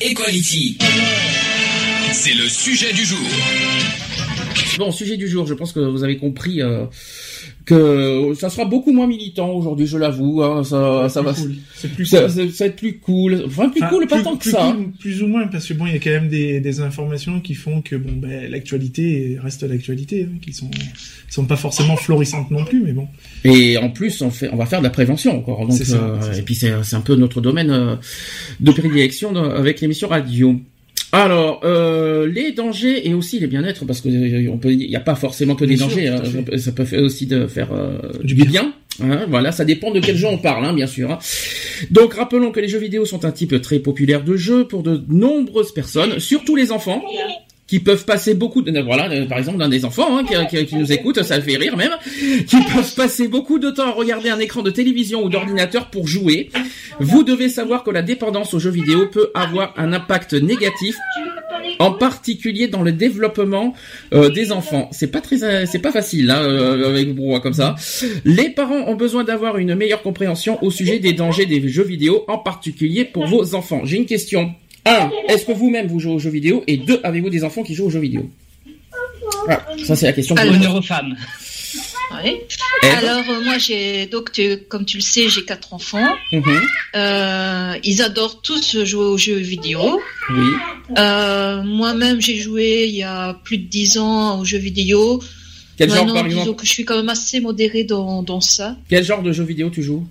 Equality. C'est le sujet du jour. Bon, sujet du jour, je pense que vous avez compris euh, que ça sera beaucoup moins militant aujourd'hui, je l'avoue. hein, ça, ça va, C'est plus ça, cool. ça- ça va être plus cool. Enfin, plus Enfin, cool, pas tant que plus ça. cool, plus ou moins, parce que bon, il y a quand même des, des informations qui font que bon, ben, l'actualité reste l'actualité, hein, qui sont, sont pas forcément florissantes non plus, mais bon. Et en plus, on fait, on va faire de la prévention encore. Donc, C'est ça, euh, et puis c'est, un peu notre domaine euh, de prédilection dans- avec l'émission radio. Alors, euh, les dangers et aussi les bien-être, parce que euh, on peut, il n'y a pas forcément que des Bien dangers. hein, ça peut faire aussi de faire euh, Du du bien. bien. hein, voilà, ça dépend de quel jeu on parle, hein, bien sûr. hein. Donc, rappelons que les jeux vidéo sont un type très populaire de jeu pour de nombreuses personnes, surtout les enfants qui peuvent passer beaucoup de voilà euh, par exemple dans des enfants hein, qui, qui- qui nous écoutent ça fait rire même qui peuvent passer beaucoup de temps à regarder un écran de télévision ou d'ordinateur pour jouer. Vous devez savoir que la dépendance aux jeux vidéo peut avoir un impact négatif en particulier dans le développement euh, des enfants. C'est pas très euh, c'est pas facile là euh, avec brouhaha comme ça. Les parents ont besoin d'avoir une meilleure compréhension au sujet des dangers des jeux vidéo en particulier pour vos enfants. J'ai une question un, est-ce que vous-même vous jouez aux jeux vidéo? Et deux, avez-vous des enfants qui jouent aux jeux vidéo? Voilà, ça c'est la question. Alors-. Honneur aux femmes. Alors euh, moi j'ai donc tu- comme tu le sais j'ai quatre enfants. Mhm, Euh, ils adorent tous jouer aux jeux vidéo. Oui. Euh, Moi-même j'ai joué il y a plus de dix ans aux jeux vidéo. Quel genre Maintenant par disons exemple? que je suis quand même assez modérée dans, dans ça. Quel genre de jeux vidéo tu joues?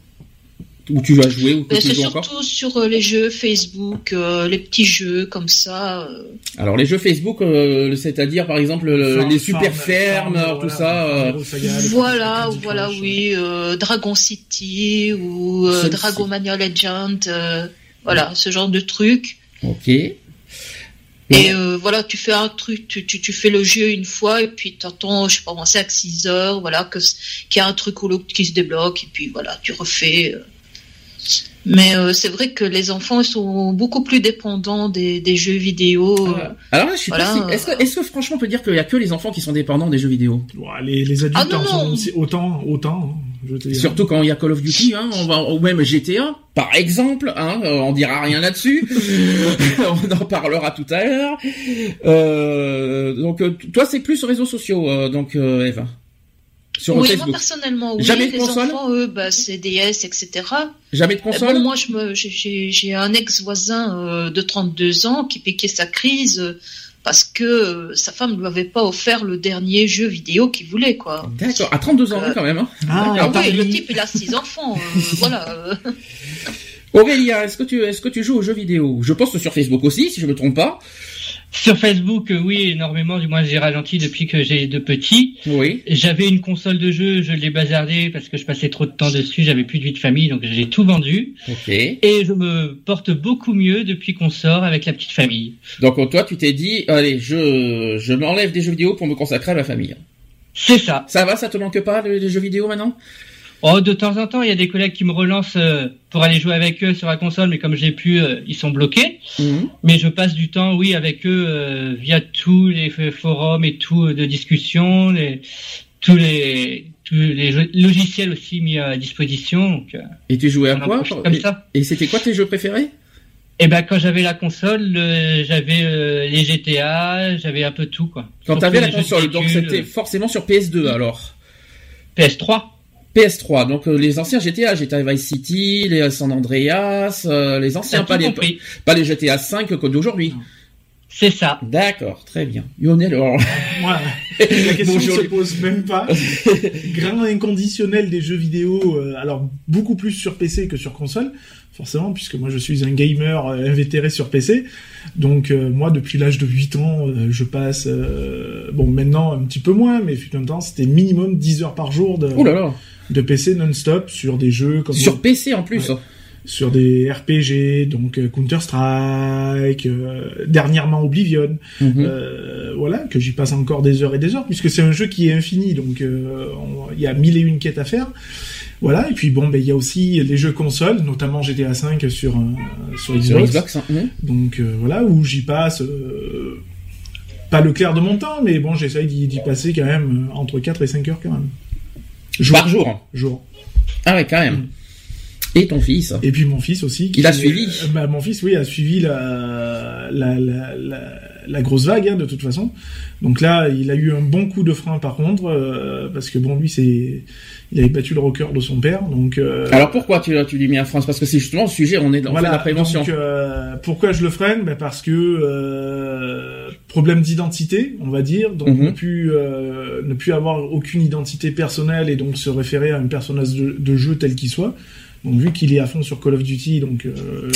Ou tu vas jouer ou tu C'est joues encore surtout sur euh, les jeux Facebook, euh, les petits jeux comme ça. euh. Alors les jeux Facebook, euh, c'est-à-dire par exemple Farm- les super fermes, tout voilà, ça. euh, Saga, Voilà, voilà, oui, euh, Dragon City ou euh, Celui-ci. Dragon Mania Legend, euh, voilà, ce genre de truc. Ok. Et euh, voilà, tu fais un truc, tu, tu, tu fais le jeu une fois et puis t'attends, je sais pas, 5 6 heures, voilà, qu'il y a un truc ou l'autre qui se débloque et puis voilà, tu refais. euh. Mais euh, c'est vrai que les enfants sont beaucoup plus dépendants des, des jeux vidéo. euh. Alors là, je suis Voilà, pas si- Est-ce que, est-ce que franchement on peut dire qu'il y a que les enfants qui sont dépendants des jeux vidéo? Ouais, les, les adultes Ah, non, en sont non. aussi autant, autant. hein, je te dis. Surtout quand il y a Call of Duty, hein, on va, ou même GTA, par exemple, hein, euh, on dira rien là-dessus. on en parlera tout à l'heure. Euh, donc, toi, c'est plus réseaux sociaux, euh, donc, euh, Eva. Sur oui, moi personnellement, oui. Jamais de les console? enfants, eux, bah, c'est DS, etc. Jamais de Euh, console? Bon, moi, je me, j'ai- j'ai un ex-voisin euh, de 32 ans qui piquait sa crise euh, parce que euh, sa femme ne lui avait pas offert le dernier jeu vidéo qu'il voulait, quoi. D'accord, à 32 ans, quand même. Hein. Ah, Ah oui, le type, il a six enfants, euh, voilà. Aurélia, est-ce que tu, est-ce que tu joues aux jeux vidéo? Je poste sur Facebook aussi, si je me trompe pas. Sur Facebook, euh, oui, énormément. Du moins, j'ai ralenti depuis que j'ai deux petits. Oui. J'avais une console de jeu, je l'ai bazardée parce que je passais trop de temps dessus. J'avais plus de vie de famille, donc j'ai tout vendu. Ok. Et je me porte beaucoup mieux depuis qu'on sort avec la petite famille. Donc, toi, tu t'es dit, allez, je, je m'enlève des jeux vidéo pour me consacrer à ma famille. C'est ça. Ça va, ça te manque pas, les jeux vidéo maintenant? Oh, de temps en temps, il y a des collègues qui me relancent euh, pour aller jouer avec eux sur la console, mais comme j'ai pu, euh, ils sont bloqués. Mhm. Mais je passe du temps, oui, avec eux euh, via tous les forums et tout euh, de discussion, les, tous les tous les jeux- logiciels aussi mis à disposition. Donc, euh, Et tu jouais à quoi comme et, ça. et c'était quoi tes jeux préférés? Et ben quand j'avais la console, euh, j'avais euh, les GTA, j'avais un peu tout quoi. Quand t'avais la console, donc c'était forcément sur PS2 alors? euh, PS3. PS3, donc euh, les anciens GTA, GTA Vice City, les San Andreas, euh, les anciens, pas les, pas les GTA 5 comme d'aujourd'hui. C'est ça. D'accord, très bien. Lionel, alors, Voilà. La question ne se pose même pas. Grain inconditionnel des jeux vidéo, euh, alors beaucoup plus sur PC que sur console, forcément, puisque moi je suis un gamer euh, invétéré sur PC. Donc euh, moi, depuis l'âge de 8 ans, euh, je passe, euh, bon maintenant un petit peu moins, mais fut un temps, c'était minimum 10 heures par jour de, oh là là, de PC non-stop sur des jeux comme... sur PC en plus. Ouais. sur des RPG, donc euh, Counter Strike, euh, dernièrement Oblivion, Mhm. euh, voilà, que j'y passe encore des heures et des heures, puisque c'est un jeu qui est infini, donc on- il y a mille et une quêtes à faire. Voilà, et puis bon, ben il y a aussi les jeux consoles, notamment GTA V sur euh, sur Xbox. Hein. Donc euh, voilà, où j'y passe euh, pas le clair de mon temps, mais bon, j'essaye d'y passer quand même entre 4 et 5 heures quand même. Par jour. Jour. Ah ouais, quand même. Mm. Et ton fils? Et puis mon fils aussi. Il a suivi. euh, bah, Mon fils, oui, a suivi la, la, la, la, la grosse vague, hein, de toute façon. Donc là, il a eu un bon coup de frein par contre, euh, parce que bon, lui, c'est, il avait battu le record de son père, donc. euh, Alors pourquoi tu, tu lui mets en France? Parce que c'est justement le sujet, on est dans voilà, la prévention. donc, euh, pourquoi je le freine? Ben Parce que euh, problème d'identité, on va dire, donc Mhm. ne plus euh, ne plus avoir aucune identité personnelle et donc se référer à un personnage de, de jeu tel qu'il soit. Donc vu qu'il est à fond sur Call of Duty, donc euh,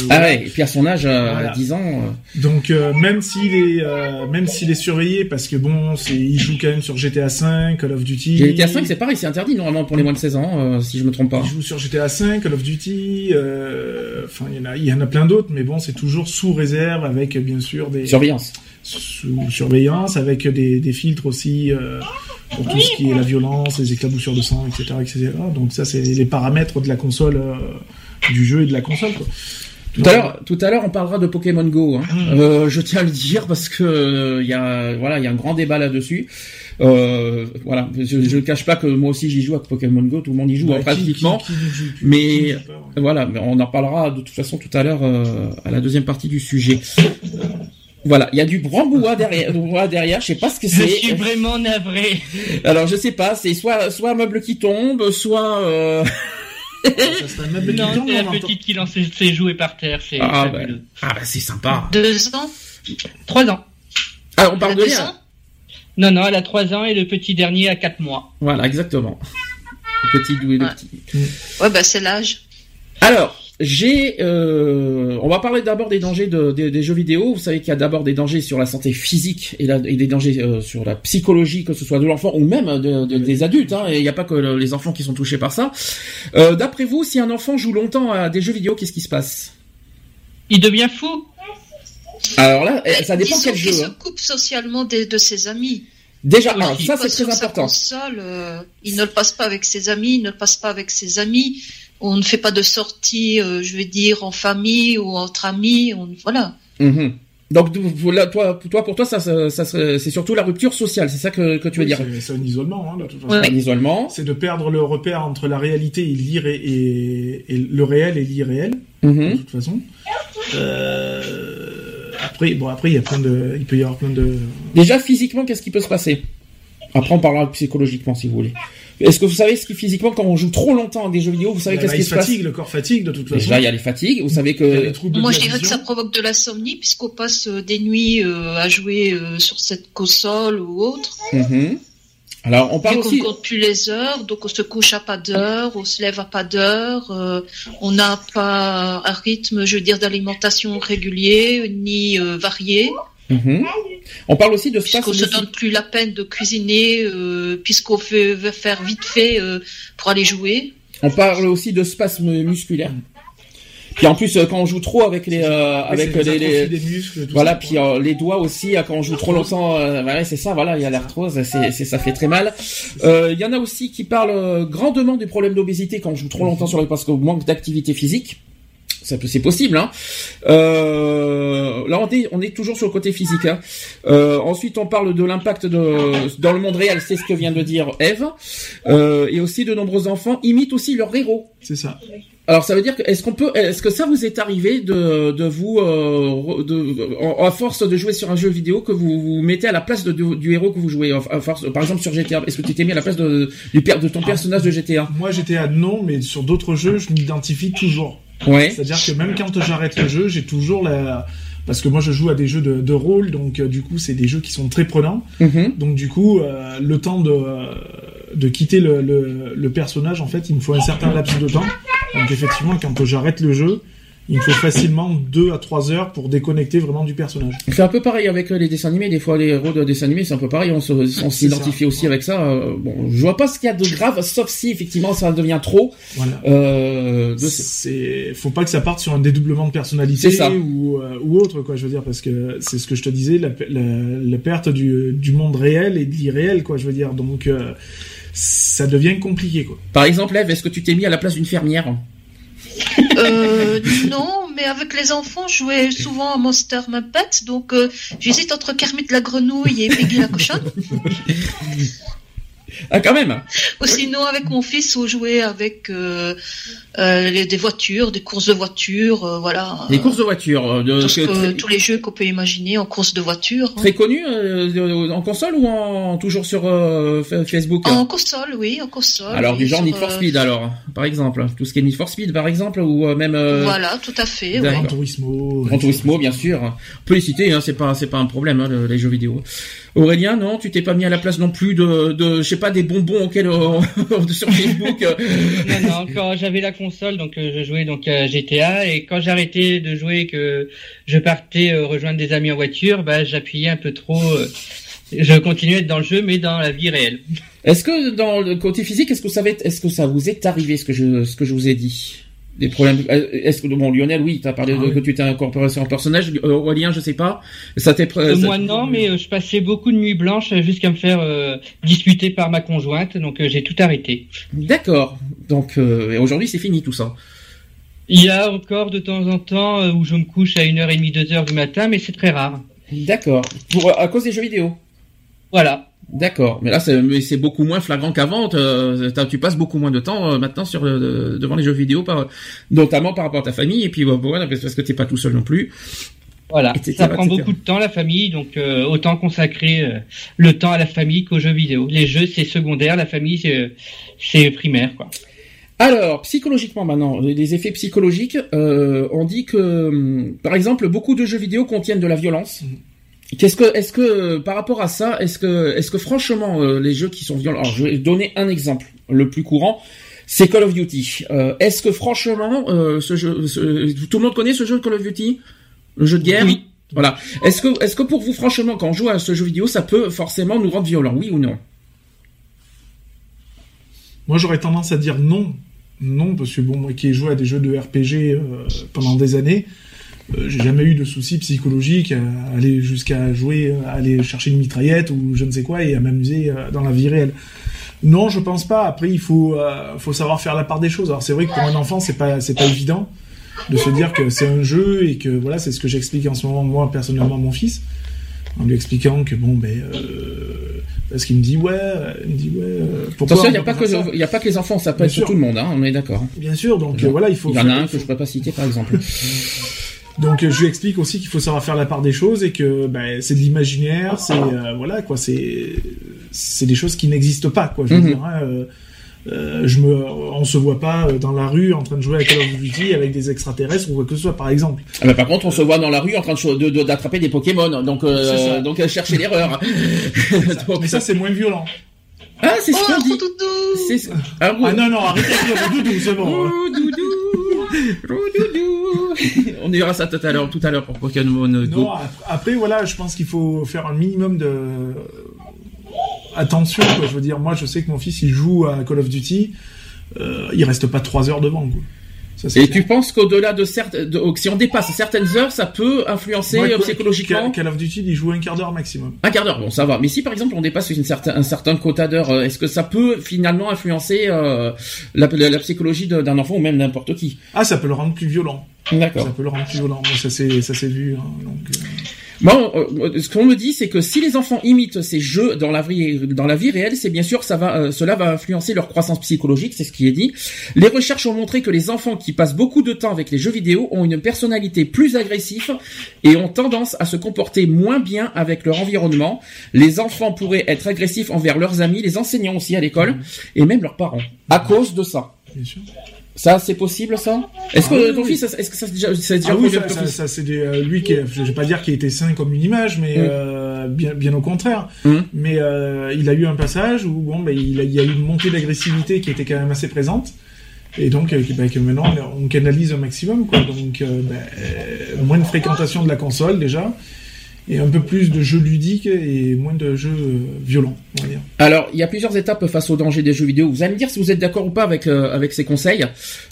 Ah voilà. ouais, et puis à son âge, euh, Voilà. à 10 ans... euh, Donc euh, même s'il est euh, même s'il est surveillé parce que bon, c'est il joue quand même sur GTA 5, Call of Duty. GTA 5, c'est pareil, c'est interdit normalement pour les moins de 16 ans, euh, si je me trompe pas. Il joue sur GTA 5, Call of Duty, euh, enfin il y en a il y en a plein d'autres, mais bon c'est toujours sous réserve avec bien sûr des Surveillance. Sous surveillance, avec des, des filtres aussi euh, pour tout ce qui est la violence, les éclaboussures de sang, etc., etc. Donc ça c'est les paramètres de la console, euh, du jeu et de la console. Quoi. Tout à l'heure, tout à l'heure, on parlera de Pokémon Go. Hein. Mm. Euh, je tiens à le dire parce que il y a, voilà, il y a un grand débat là-dessus. Euh, voilà, je, ne cache pas que moi aussi j'y joue à Pokémon Go. Tout le monde y joue Bah, hein, qui- pratiquement. qui- qui mais- pas, ouais. Voilà, mais on en parlera de toute façon tout à l'heure euh, à la deuxième partie du sujet. Voilà, il y a du grand brouhaha derrière, derrière. Je sais pas ce que Je suis c'est. vraiment navré. Alors je sais pas, c'est soit soit un meuble qui tombe, soit. Euh... Ça, c'est un meuble qui Non, tombe, c'est la petite qui lance ses- ses jouets par terre, c'est Ah, fabuleux. Ah bah c'est sympa. Deux ans Trois ans. Ah on parle de rien. Non, non, elle a trois ans et le petit dernier a quatre mois. Voilà, exactement. Le petit doué, le Ouais. petit. Ouais, bah c'est l'âge. Alors, j'ai, euh, on va parler d'abord des dangers de- des- des jeux vidéo. Vous savez qu'il y a d'abord des dangers sur la santé physique et, la- et des dangers euh, sur la psychologie, que ce soit de l'enfant ou même de- de- des adultes. Hein, et il n'y a pas que le- les enfants qui sont touchés par ça. Euh, D'après vous, si un enfant joue longtemps à des jeux vidéo, qu'est-ce qui se passe? Il devient fou. Alors là, eh, ça dépend Disons quel qu'il jeu. se hein. coupe socialement de, de ses amis. Déjà, alors, ça c'est sur très sa important. console, euh, il ne le passe pas avec ses amis, il ne le passe pas avec ses amis. On ne fait pas de sortie, euh, je vais dire, en famille ou entre amis. On, voilà. Mhm. Donc vous- là, toi, toi, pour toi, ça, ça, ça serait- c'est surtout la rupture sociale. C'est ça que, que tu veux dire? C'est un isolement, hein, de toute façon. Ouais. Un isolement. C'est de perdre le repère entre la réalité et, l'irré- et, et le réel et l'irréel. de Mhm. toute façon. Euh, après, bon, après, il y a plein de, il peut y avoir plein de. Déjà, physiquement, qu'est-ce qui peut se passer? Après, on parlera psychologiquement, si vous voulez. Est-ce que vous savez ce qui, physiquement, quand on joue trop longtemps à des jeux vidéo, vous savez qu'est-ce qui se passe fatigue, le corps fatigue de toute façon. Déjà, il y a les fatigues. Vous savez que... Moi, je dirais que ça provoque de l'insomnie puisqu'on passe euh, des nuits euh, à jouer euh, sur cette console ou autre. Mhm. Alors, on parle Vu aussi... ne compte plus les heures, donc on se couche à pas d'heure, on se lève à pas d'heure, euh, on n'a pas un rythme, je veux dire, d'alimentation régulier ni euh, varié, Mhm. On parle aussi de puisqu'on spasmes se musculaires. donne plus la peine de cuisiner, euh, puisqu'on fait, veut faire vite fait euh, pour aller jouer. On parle aussi de spasmes musculaires. Puis en plus, euh, quand on joue trop avec les, euh, avec les, les- des muscles, voilà, ça. puis euh, les doigts aussi, euh, quand on joue trop longtemps, euh, ouais, c'est ça, voilà, il y a l'arthrose, c'est, c'est, ça fait très mal. Euh, Il y en a aussi qui parlent grandement du problème d'obésité quand on joue trop longtemps sur les parce qu'on manque d'activité physique. Ça peut, c'est possible. Hein. Euh, là, on est, on est toujours sur le côté physique. Hein. Euh, ensuite, on parle de l'impact de dans le monde réel. C'est ce que vient de dire Eve. Euh, et aussi, de nombreux enfants imitent aussi leurs héros. C'est ça. Alors ça veut dire que est-ce qu'on peut est-ce que ça vous est arrivé de de vous de en- à force de jouer sur un jeu vidéo que vous vous mettez à la place de, du, du héros que vous jouez? À force par exemple sur GTA est-ce que tu t'es mis à la place de du père de ton personnage de GTA Moi, à non, mais sur d'autres jeux, je m'identifie toujours. Ouais. C'est-à-dire que même quand j'arrête le jeu, j'ai toujours la. Parce que moi, je joue à des jeux de, de rôle, donc euh, du coup, c'est des jeux qui sont très prenants. Mhm. Donc du coup, euh, le temps de, euh, de quitter le, le, le personnage, en fait, il me faut un certain laps de temps. Donc effectivement, quand j'arrête le jeu, il me faut facilement 2 à 3 heures pour déconnecter vraiment du personnage. C'est un peu pareil avec euh, les dessins animés. Des fois, les héros de dessins animés, c'est un peu pareil. On s'identifie aussi avec ça. Euh, Bon, je vois pas ce qu'il y a de grave, sauf si effectivement ça devient trop. Voilà. Euh, de- C'est, faut pas que ça parte sur un dédoublement de personnalité C'est ça. ou, euh, ou autre, quoi, je veux dire, parce que c'est ce que je te disais, la, la, la perte du, du monde réel et de l'irréel, quoi, je veux dire. Donc, euh, ça devient compliqué, quoi. Par exemple, Eve, est-ce que tu t'es mis à la place d'une fermière? Euh, non, mais avec les enfants, je jouais souvent à Monster Muppet, donc euh, j'hésite entre Kermit la grenouille et Peggy la cochonne. Ah, quand même. Ou sinon, avec mon fils, on jouait avec euh, euh, les- des voitures, des courses de voitures, euh, voilà. Les courses de voiture, de, Tout ce que- que- très, tous les jeux qu'on peut imaginer en course de voiture. hein. très connus euh, de- en console ou en toujours sur euh, Fa- Facebook? En console, oui, en console. Alors oui, du genre sur, Need for euh, Speed alors, par exemple, tout ce qui est Need for Speed par exemple ou même euh, Voilà, tout à fait. D'accord. ouais. Turismo. Gran Turismo bien sûr. On peut les citer, hein, c'est pas c'est pas un problème hein, le- les jeux vidéo. Aurélien, non, tu t'es pas mis à la place non plus de, de je sais pas des bonbons auxquels on- sur Facebook. Non, non, quand j'avais la console, donc euh, je jouais donc à GTA et quand j'arrêtais de jouer, que je partais euh, rejoindre des amis en voiture, bah j'appuyais un peu trop. euh, je continuais à être dans le jeu, mais dans la vie réelle. Est-ce que dans le côté physique, est-ce que ça est-ce que ça vous est arrivé ce que je ce que je vous ai dit? Des problèmes euh, est-ce que bon Lionel oui t'as parlé Ah de, oui. que tu t'es incorporé sur un personnage Euh, Aurélien je sais pas ça t'est Euh, moi non, mais euh, je passais beaucoup de nuits blanches jusqu'à me faire euh, disputer par ma conjointe, donc euh, j'ai tout arrêté. d'accord donc euh, et aujourd'hui c'est fini tout ça Il y a encore de temps en temps euh, où je me couche à 1h30, 2h du matin, mais c'est très rare. d'accord pour à cause des jeux vidéo Voilà. D'accord, mais là c'est beaucoup moins flagrant qu'avant. euh, Tu passes beaucoup moins de temps euh, maintenant sur le, devant les jeux vidéo, par, notamment par rapport à ta famille et puis euh, voilà parce que t'es pas tout seul non plus. Voilà, Etc., ça prend etc. beaucoup de temps la famille, donc euh, autant consacrer euh, le temps à la famille qu'aux jeux vidéo. Les jeux c'est secondaire, la famille c'est primaire quoi. Alors psychologiquement maintenant, les effets psychologiques, euh, on dit que hum, par exemple beaucoup de jeux vidéo contiennent de la violence. Qu'est-ce que, est-ce que euh, par rapport à ça, est-ce que, est-ce que franchement euh, les jeux qui sont violents, alors je vais donner un exemple, le plus courant, c'est Call of Duty. Euh, est-ce que franchement euh, ce jeu, ce- tout le monde connaît ce jeu Call of Duty, le jeu de guerre? Oui. Voilà. Est-ce que, est-ce que pour vous franchement quand on joue à ce jeu vidéo, ça peut forcément nous rendre violents, oui ou non? Moi, j'aurais tendance à dire non. Non, parce que bon, moi qui ai joué à des jeux de RPG pendant des années, j'ai jamais eu de soucis psychologiques à aller jusqu'à jouer, euh, à aller chercher une mitraillette ou je ne sais quoi et à m'amuser euh, dans la vie réelle. Non, je pense pas. Après, il faut, euh, faut savoir faire la part des choses. Alors c'est vrai que pour un enfant, c'est pas, c'est pas évident de se dire que c'est un jeu et que voilà, c'est ce que j'explique en ce moment moi personnellement à mon fils, en lui expliquant que bon, ben, euh, parce qu'il me dit ouais, euh, il me dit ouais. euh, pourquoi Attention, il n'y a pas que, il y a pas que les enfants, ça peut Bien être sûr. tout le monde, hein, on est d'accord. Bien sûr, donc Bien. euh, voilà, il faut. Il y en a un que je peux pas citer par exemple. Donc euh, je lui explique aussi qu'il faut savoir faire la part des choses et que ben, c'est de l'imaginaire, c'est euh, voilà quoi, c'est c'est des choses qui n'existent pas quoi. Je veux Mhm. dire, hein, euh, euh, je me, on se voit pas euh, dans la rue en train de jouer à Call of Duty avec des extraterrestres ou quoi que ce soit par exemple. Ah bah, par contre, on se voit dans la rue en train de cho- de- de- d'attraper des Pokémon, donc euh, donc euh, chercher l'erreur. Mais ça c'est moins violent. ah c'est ce Oh, doudou C'est ah, Ah non non, arrêtez de dire doudou, c'est bon. hein. Roux-doudou, roux-doudou. On dira ça tout à l'heure, tout à l'heure pour Pokémon Go. Après voilà, je pense qu'il faut faire un minimum de attention. Quoi. Je veux dire, moi, je sais que mon fils, il joue à Call of Duty, euh, il reste pas trois heures devant. Quoi. Ça, c'est Et clair. tu penses qu'au-delà de certaines, si on dépasse certaines heures, ça peut influencer Moi, euh, psychologiquement Call of Duty, il joue un quart d'heure maximum. Un quart d'heure, bon, ça va. Mais si par exemple on dépasse une certain, un certain quota d'heures, euh, est-ce que ça peut finalement influencer euh, la, la- la psychologie d'un enfant ou même n'importe qui? Ah, ça peut le rendre plus violent. D'accord. Ça peut le rendre plus violent. Moi, ça s'est, ça s'est vu. hein, donc, euh, Bon, euh, ce qu'on me dit, c'est que si les enfants imitent ces jeux dans la vie, dans la vie réelle, c'est bien sûr ça va, euh, cela va influencer leur croissance psychologique, c'est ce qui est dit. Les recherches ont montré que les enfants qui passent beaucoup de temps avec les jeux vidéo ont une personnalité plus agressive et ont tendance à se comporter moins bien avec leur environnement. Les enfants pourraient être agressifs envers leurs amis, les enseignants aussi à l'école et même leurs parents à cause de ça. bien sûr. Ça, c'est possible, ça? Est-ce que Ah ton fils, est-ce que ça s'est déjà, ça déjà Ah oui, ça, ça, c'est des, euh, lui qui, est, je vais pas dire qu'il était sain comme une image, mais Mm. euh, bien, bien au contraire. Mm. Mais euh, il a eu un passage où bon, ben, il, a, il y a eu une montée d'agressivité qui était quand même assez présente. Et donc, euh, bah, que maintenant, on canalise un maximum, quoi. Donc, bah, moins de fréquentation de la console, déjà. Et un peu plus de jeux ludiques et moins de jeux euh, violents, on va dire. Alors, il y a plusieurs étapes face au danger des jeux vidéo. Vous allez me dire si vous êtes d'accord ou pas avec euh, avec ces conseils.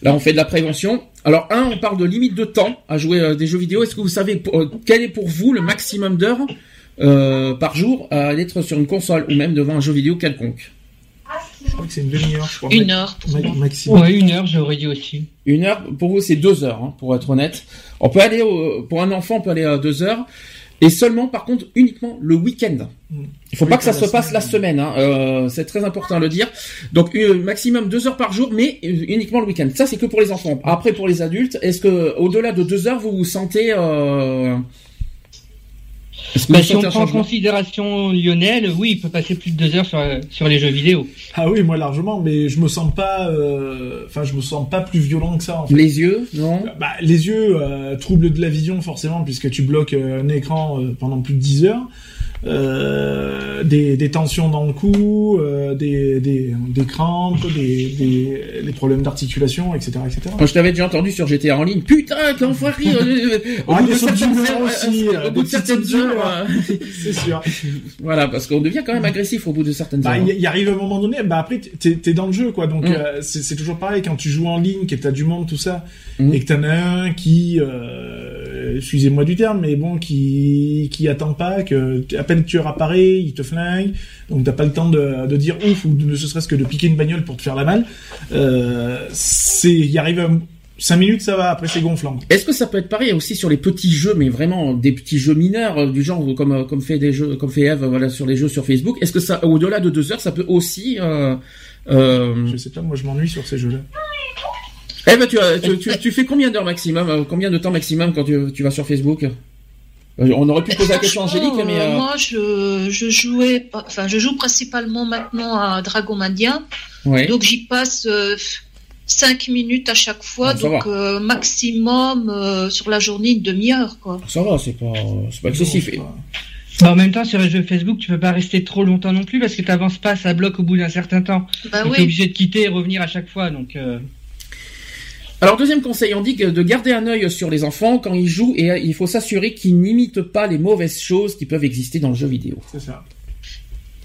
Là, on fait de la prévention. Alors, un, on parle de limite de temps à jouer euh, des jeux vidéo. Est-ce que vous savez pour- euh, quel est pour vous le maximum d'heures euh, par jour à être sur une console ou même devant un jeu vidéo quelconque? Je crois que c'est une demi-heure, je crois. Une ma- heure pour ma- moi. maximum. Ouais, une heure, j'aurais dit aussi. Une heure, pour vous, c'est deux heures, hein, pour être honnête. On peut aller, au- pour un enfant, on peut aller à deux heures. Et seulement, par contre, uniquement le week-end. Mm. Il faut Oui, pas que ça se passe la semaine. semaine. Hein. Euh, c'est très important à le dire. Donc, euh, maximum deux heures par jour, mais euh, uniquement le week-end. Ça, c'est que pour les enfants. Après, pour les adultes, est-ce que au-delà de deux heures, vous vous sentez euh... Bah, si on prend en considération Lionel, oui, il peut passer plus de deux heures sur, sur les jeux vidéo. Ah oui, moi largement, mais je me sens pas, euh, enfin, je me sens pas plus violent que ça. En fait. Les yeux, non? Bah, les yeux, euh, troubles de la vision forcément, puisque tu bloques euh, un écran euh, pendant plus de 10 heures. Euh, des, des tensions dans le cou, euh, des, des, des crampes, des, des, des problèmes d'articulation, etc., etc. Je t'avais déjà entendu sur GTA en ligne. Putain, l'enfoiré euh, Au bout de certaines heures, aussi, euh, C'est sûr. voilà, parce qu'on devient quand même agressif au bout de certaines Bah, heures. il y, y arrive un moment donné, bah après t'es t'es dans le jeu quoi, donc Mm. euh, c'est c'est toujours pareil quand tu joues en ligne, que t'as du monde tout ça, Mm. et que t'en as un qui, euh, excusez-moi du terme, mais bon qui qui attend pas, que à peine tu réapparais, il te flingue, donc t'as pas le temps de, de dire ouf ou de, ne serait-ce que de piquer une bagnole pour te faire la malle. Euh, c'est, il arrive un- cinq minutes ça va, après c'est gonflant. Est-ce que ça peut être pareil aussi sur les petits jeux, mais vraiment des petits jeux mineurs euh, du genre comme euh, comme fait des jeux, comme fait Eve, voilà sur les jeux sur Facebook? Est-ce que ça, au-delà de deux heures, ça peut aussi euh, euh... Je sais pas, moi je m'ennuie sur ces jeux-là. Eve, tu, as- tu, tu, tu fais combien d'heures maximum, euh, combien de temps maximum quand tu, tu vas sur Facebook Euh, On aurait pu poser la question à Angélique, mais euh, euh, moi, je, je jouais, enfin, je joue principalement maintenant à Dragomania, ouais. donc j'y passe 5 minutes à chaque fois, Ah, donc euh, maximum euh, sur la journée une demi-heure, quoi. ça va, c'est pas, c'est pas excessif. Bah, en même temps, sur les jeux Facebook, tu peux pas rester trop longtemps non plus parce que t'avances pas, ça bloque au bout d'un certain temps. Bah Donc t'es oui. obligé de quitter et revenir à chaque fois. Donc, euh, Alors deuxième conseil, on dit de garder un œil sur les enfants quand ils jouent et euh, il faut s'assurer qu'ils n'imitent pas les mauvaises choses qui peuvent exister dans le jeu vidéo. C'est ça.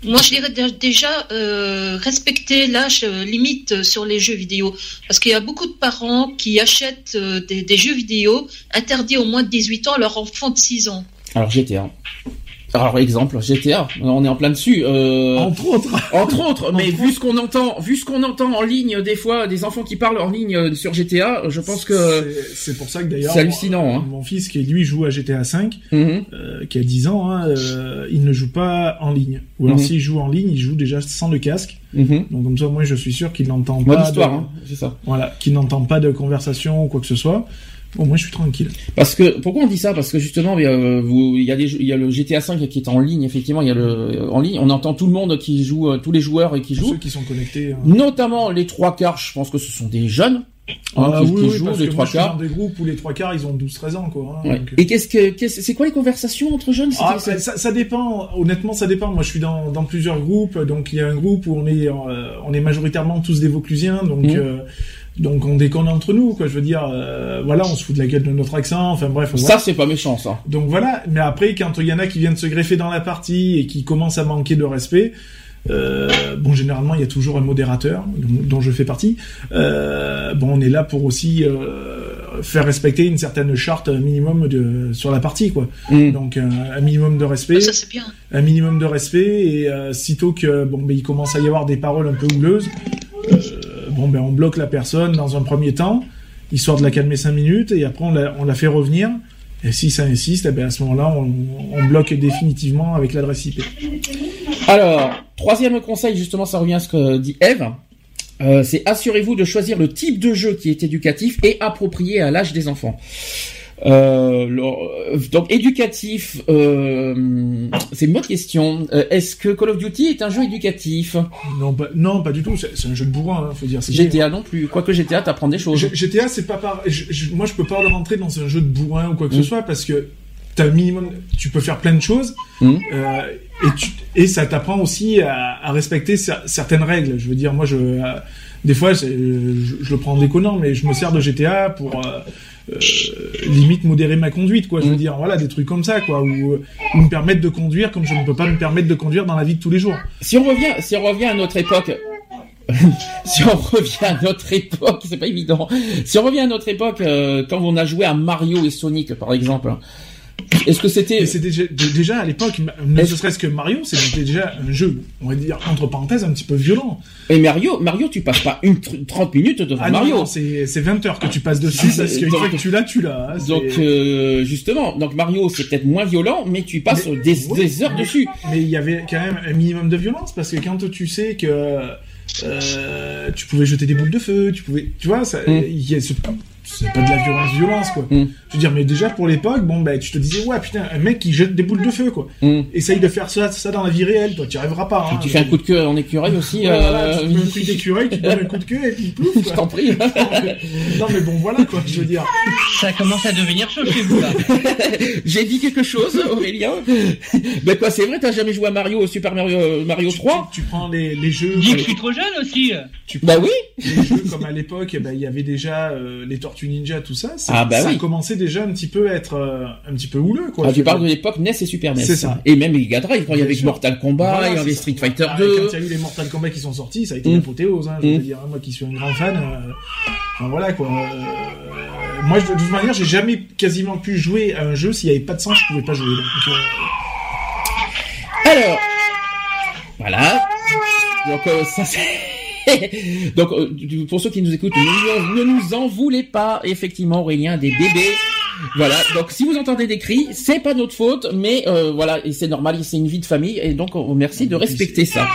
Moi, je dirais dé- déjà euh, respecter l'âge euh, limite euh, sur les jeux vidéo. Parce qu'il y a beaucoup de parents qui achètent euh, des, des jeux vidéo interdits au moins de 18 ans à leur enfant de 6 ans. Alors GTA. Alors exemple GTA, on est en plein dessus. Euh... Entre autres. Entre autres, mais Entre vu ce qu'on entend, vu ce qu'on entend en ligne des fois, des enfants qui parlent en ligne euh, sur GTA, je pense que C'est- pour ça que d'ailleurs c'est hallucinant, mon- hein. Mon fils qui lui joue à GTA 5, Mhm. euh, qui a 10 ans, hein, euh, il ne joue pas en ligne. Ou alors Mhm. s'il joue en ligne, il joue déjà sans le casque. Mhm. Donc comme ça, moi, je suis sûr qu'il n'entend pas. histoire, de... hein, c'est ça. Voilà, qu'il n'entend pas de conversation ou quoi que ce soit. Bon, moi, je suis tranquille. Parce que pourquoi on dit ça? Parce que justement, euh, vous- il y a des, jeux- il y a le GTA 5 qui est en ligne, effectivement, il y a le en ligne, on entend tout le monde qui joue, euh, tous les joueurs qui Tous jouent, ceux qui sont connectés. hein. notamment les trois quarts. Je pense que ce sont des jeunes hein, Ah qui, oui, qui oui, jouent, parce les que trois quarts. des groupes où les trois quarts, ils ont 12-13 ans, quoi. hein, Ouais. donc, euh, Et qu'est-ce que, c'est quoi les conversations entre jeunes? Ah, ça, ça dépend. Honnêtement, ça dépend. Moi, je suis dans, dans plusieurs groupes. Donc, il y a un groupe où on est, euh, on est majoritairement tous des Vauclusiens. Donc, Mhm. euh, donc on déconne entre nous, quoi. Je veux dire, euh, voilà, on se fout de la gueule de notre accent. Enfin, bref. Ça, c'est pas méchant, ça. Donc voilà. Mais après, quand il y en a qui viennent se greffer dans la partie et qui commencent à manquer de respect. Euh, bon, généralement, il y a toujours un modérateur, dont, dont je fais partie. Euh, bon, on est là pour aussi euh, faire respecter une certaine charte minimum de sur la partie, quoi. Mm. Donc un, un minimum de respect Ça, c'est bien. un minimum de respect et euh, sitôt que bon ben il commence à y avoir des paroles un peu houleuses euh, bon ben on bloque la personne dans un premier temps histoire de la calmer cinq minutes et après on la, fait revenir et si ça insiste eh ben à ce moment-là on, on bloque définitivement avec l'adresse IP Alors, troisième conseil, justement, ça revient à ce que dit Eve. Euh, c'est assurez-vous de choisir le type de jeu qui est éducatif et approprié à l'âge des enfants. Euh, le- euh, donc éducatif, euh, c'est une bonne question. Euh, Est-ce que Call of Duty est un jeu éducatif? Non pas, non pas du tout c'est un jeu de bourrin hein, faut dire GTA non plus. Quoique GTA, t'apprends des choses. GTA, c'est pas par... je- je- moi, je peux pas le rentrer dans un jeu de bourrin ou quoi que Mm. ce soit parce que t'as minimum, tu peux faire plein de choses Mm. euh, et, tu... et ça t'apprend aussi à, à respecter cer- certaines règles. Je veux dire, moi, je, euh, des fois, je, je le prends en déconnant, mais je me sers de GTA pour euh, limite modérer ma conduite, quoi. Je veux Mm. dire, voilà, des trucs comme ça, quoi, ou, euh, ou me permettre de conduire comme je ne peux pas me permettre de conduire dans la vie de tous les jours. Si on revient, si on revient à notre époque, si on revient à notre époque, c'est pas évident. Si on revient à notre époque, euh, quand on a joué à Mario et Sonic, par exemple, hein, est-ce que c'était c'était déjà, à l'époque, ne serait-ce que Mario, c'était déjà un jeu, on va dire entre parenthèses, un petit peu violent. Et Mario, Mario, tu passes pas une tr- 30 minutes devant Ah Mario. non, c'est c'est 20 heures que tu passes dessus Ah, parce qu'une donc- fois que tu l'as, tu l'as. hein, Donc euh, justement, donc Mario c'est peut-être moins violent, mais tu passes Mais- des, oui, des heures mais- dessus. Mais il y avait quand même un minimum de violence parce que quand tu sais que euh, tu pouvais jeter des boules de feu, tu pouvais, tu vois, ça, Mm. il y a ce- c'est pas de la violence, violence quoi. Mm. Je veux dire, mais déjà pour l'époque, bon ben tu te disais ouais putain un mec qui jette des boules de feu quoi. Mm. Essaye de faire ça, ça dans la vie réelle, toi tu arriveras pas. Hein. Tu fais un coup de queue en écureuil aussi. Ouais, voilà, euh, tu te mets un truc d'écureuil, tu te donnes un coup de queue et puis plouf je quoi. t'en prie. non mais bon voilà quoi, je veux dire. Ça commence à devenir chaud chez vous là. J'ai dit quelque chose, Aurélien. ben quoi, c'est vrai, t'as jamais joué à Mario, au Super Mario, euh, Mario Tu, 3 tu, tu prends les, les jeux. Dis que je suis trop jeune aussi. tu Bah oui. les jeux comme à l'époque, eh ben, il y avait déjà euh, les Tortues Ninja, tout ça. ça- Ah, bah ça oui. commençait déjà un petit peu à être euh, un petit peu houleux, quoi. Ah, tu parles de l'époque NES et Super NES. C'est ça. Et même Mega Drive, quand il y avait sûr. Mortal Kombat, Voilà, il y avait ça. Street Fighter Ah, 2. Quand il y a eu les Mortal Kombat qui sont sortis, ça a été Mm. l'apothéose. Hein, je veux Mm. dire, hein, moi qui suis un grand fan. euh, enfin, voilà quoi. Moi, je- de toute manière, j'ai jamais quasiment pu jouer à un jeu s'il n'y avait pas de sens, je pouvais pas jouer. Donc, euh, Alors, voilà. Donc euh, ça c'est. Donc euh, pour ceux qui nous écoutent, ne, ne nous en voulez pas. Effectivement, Aurélien, des bébés. Voilà. Donc si vous entendez des cris, c'est pas notre faute, mais euh, voilà, et c'est normal, c'est une vie de famille, et donc on merci de respecter ça.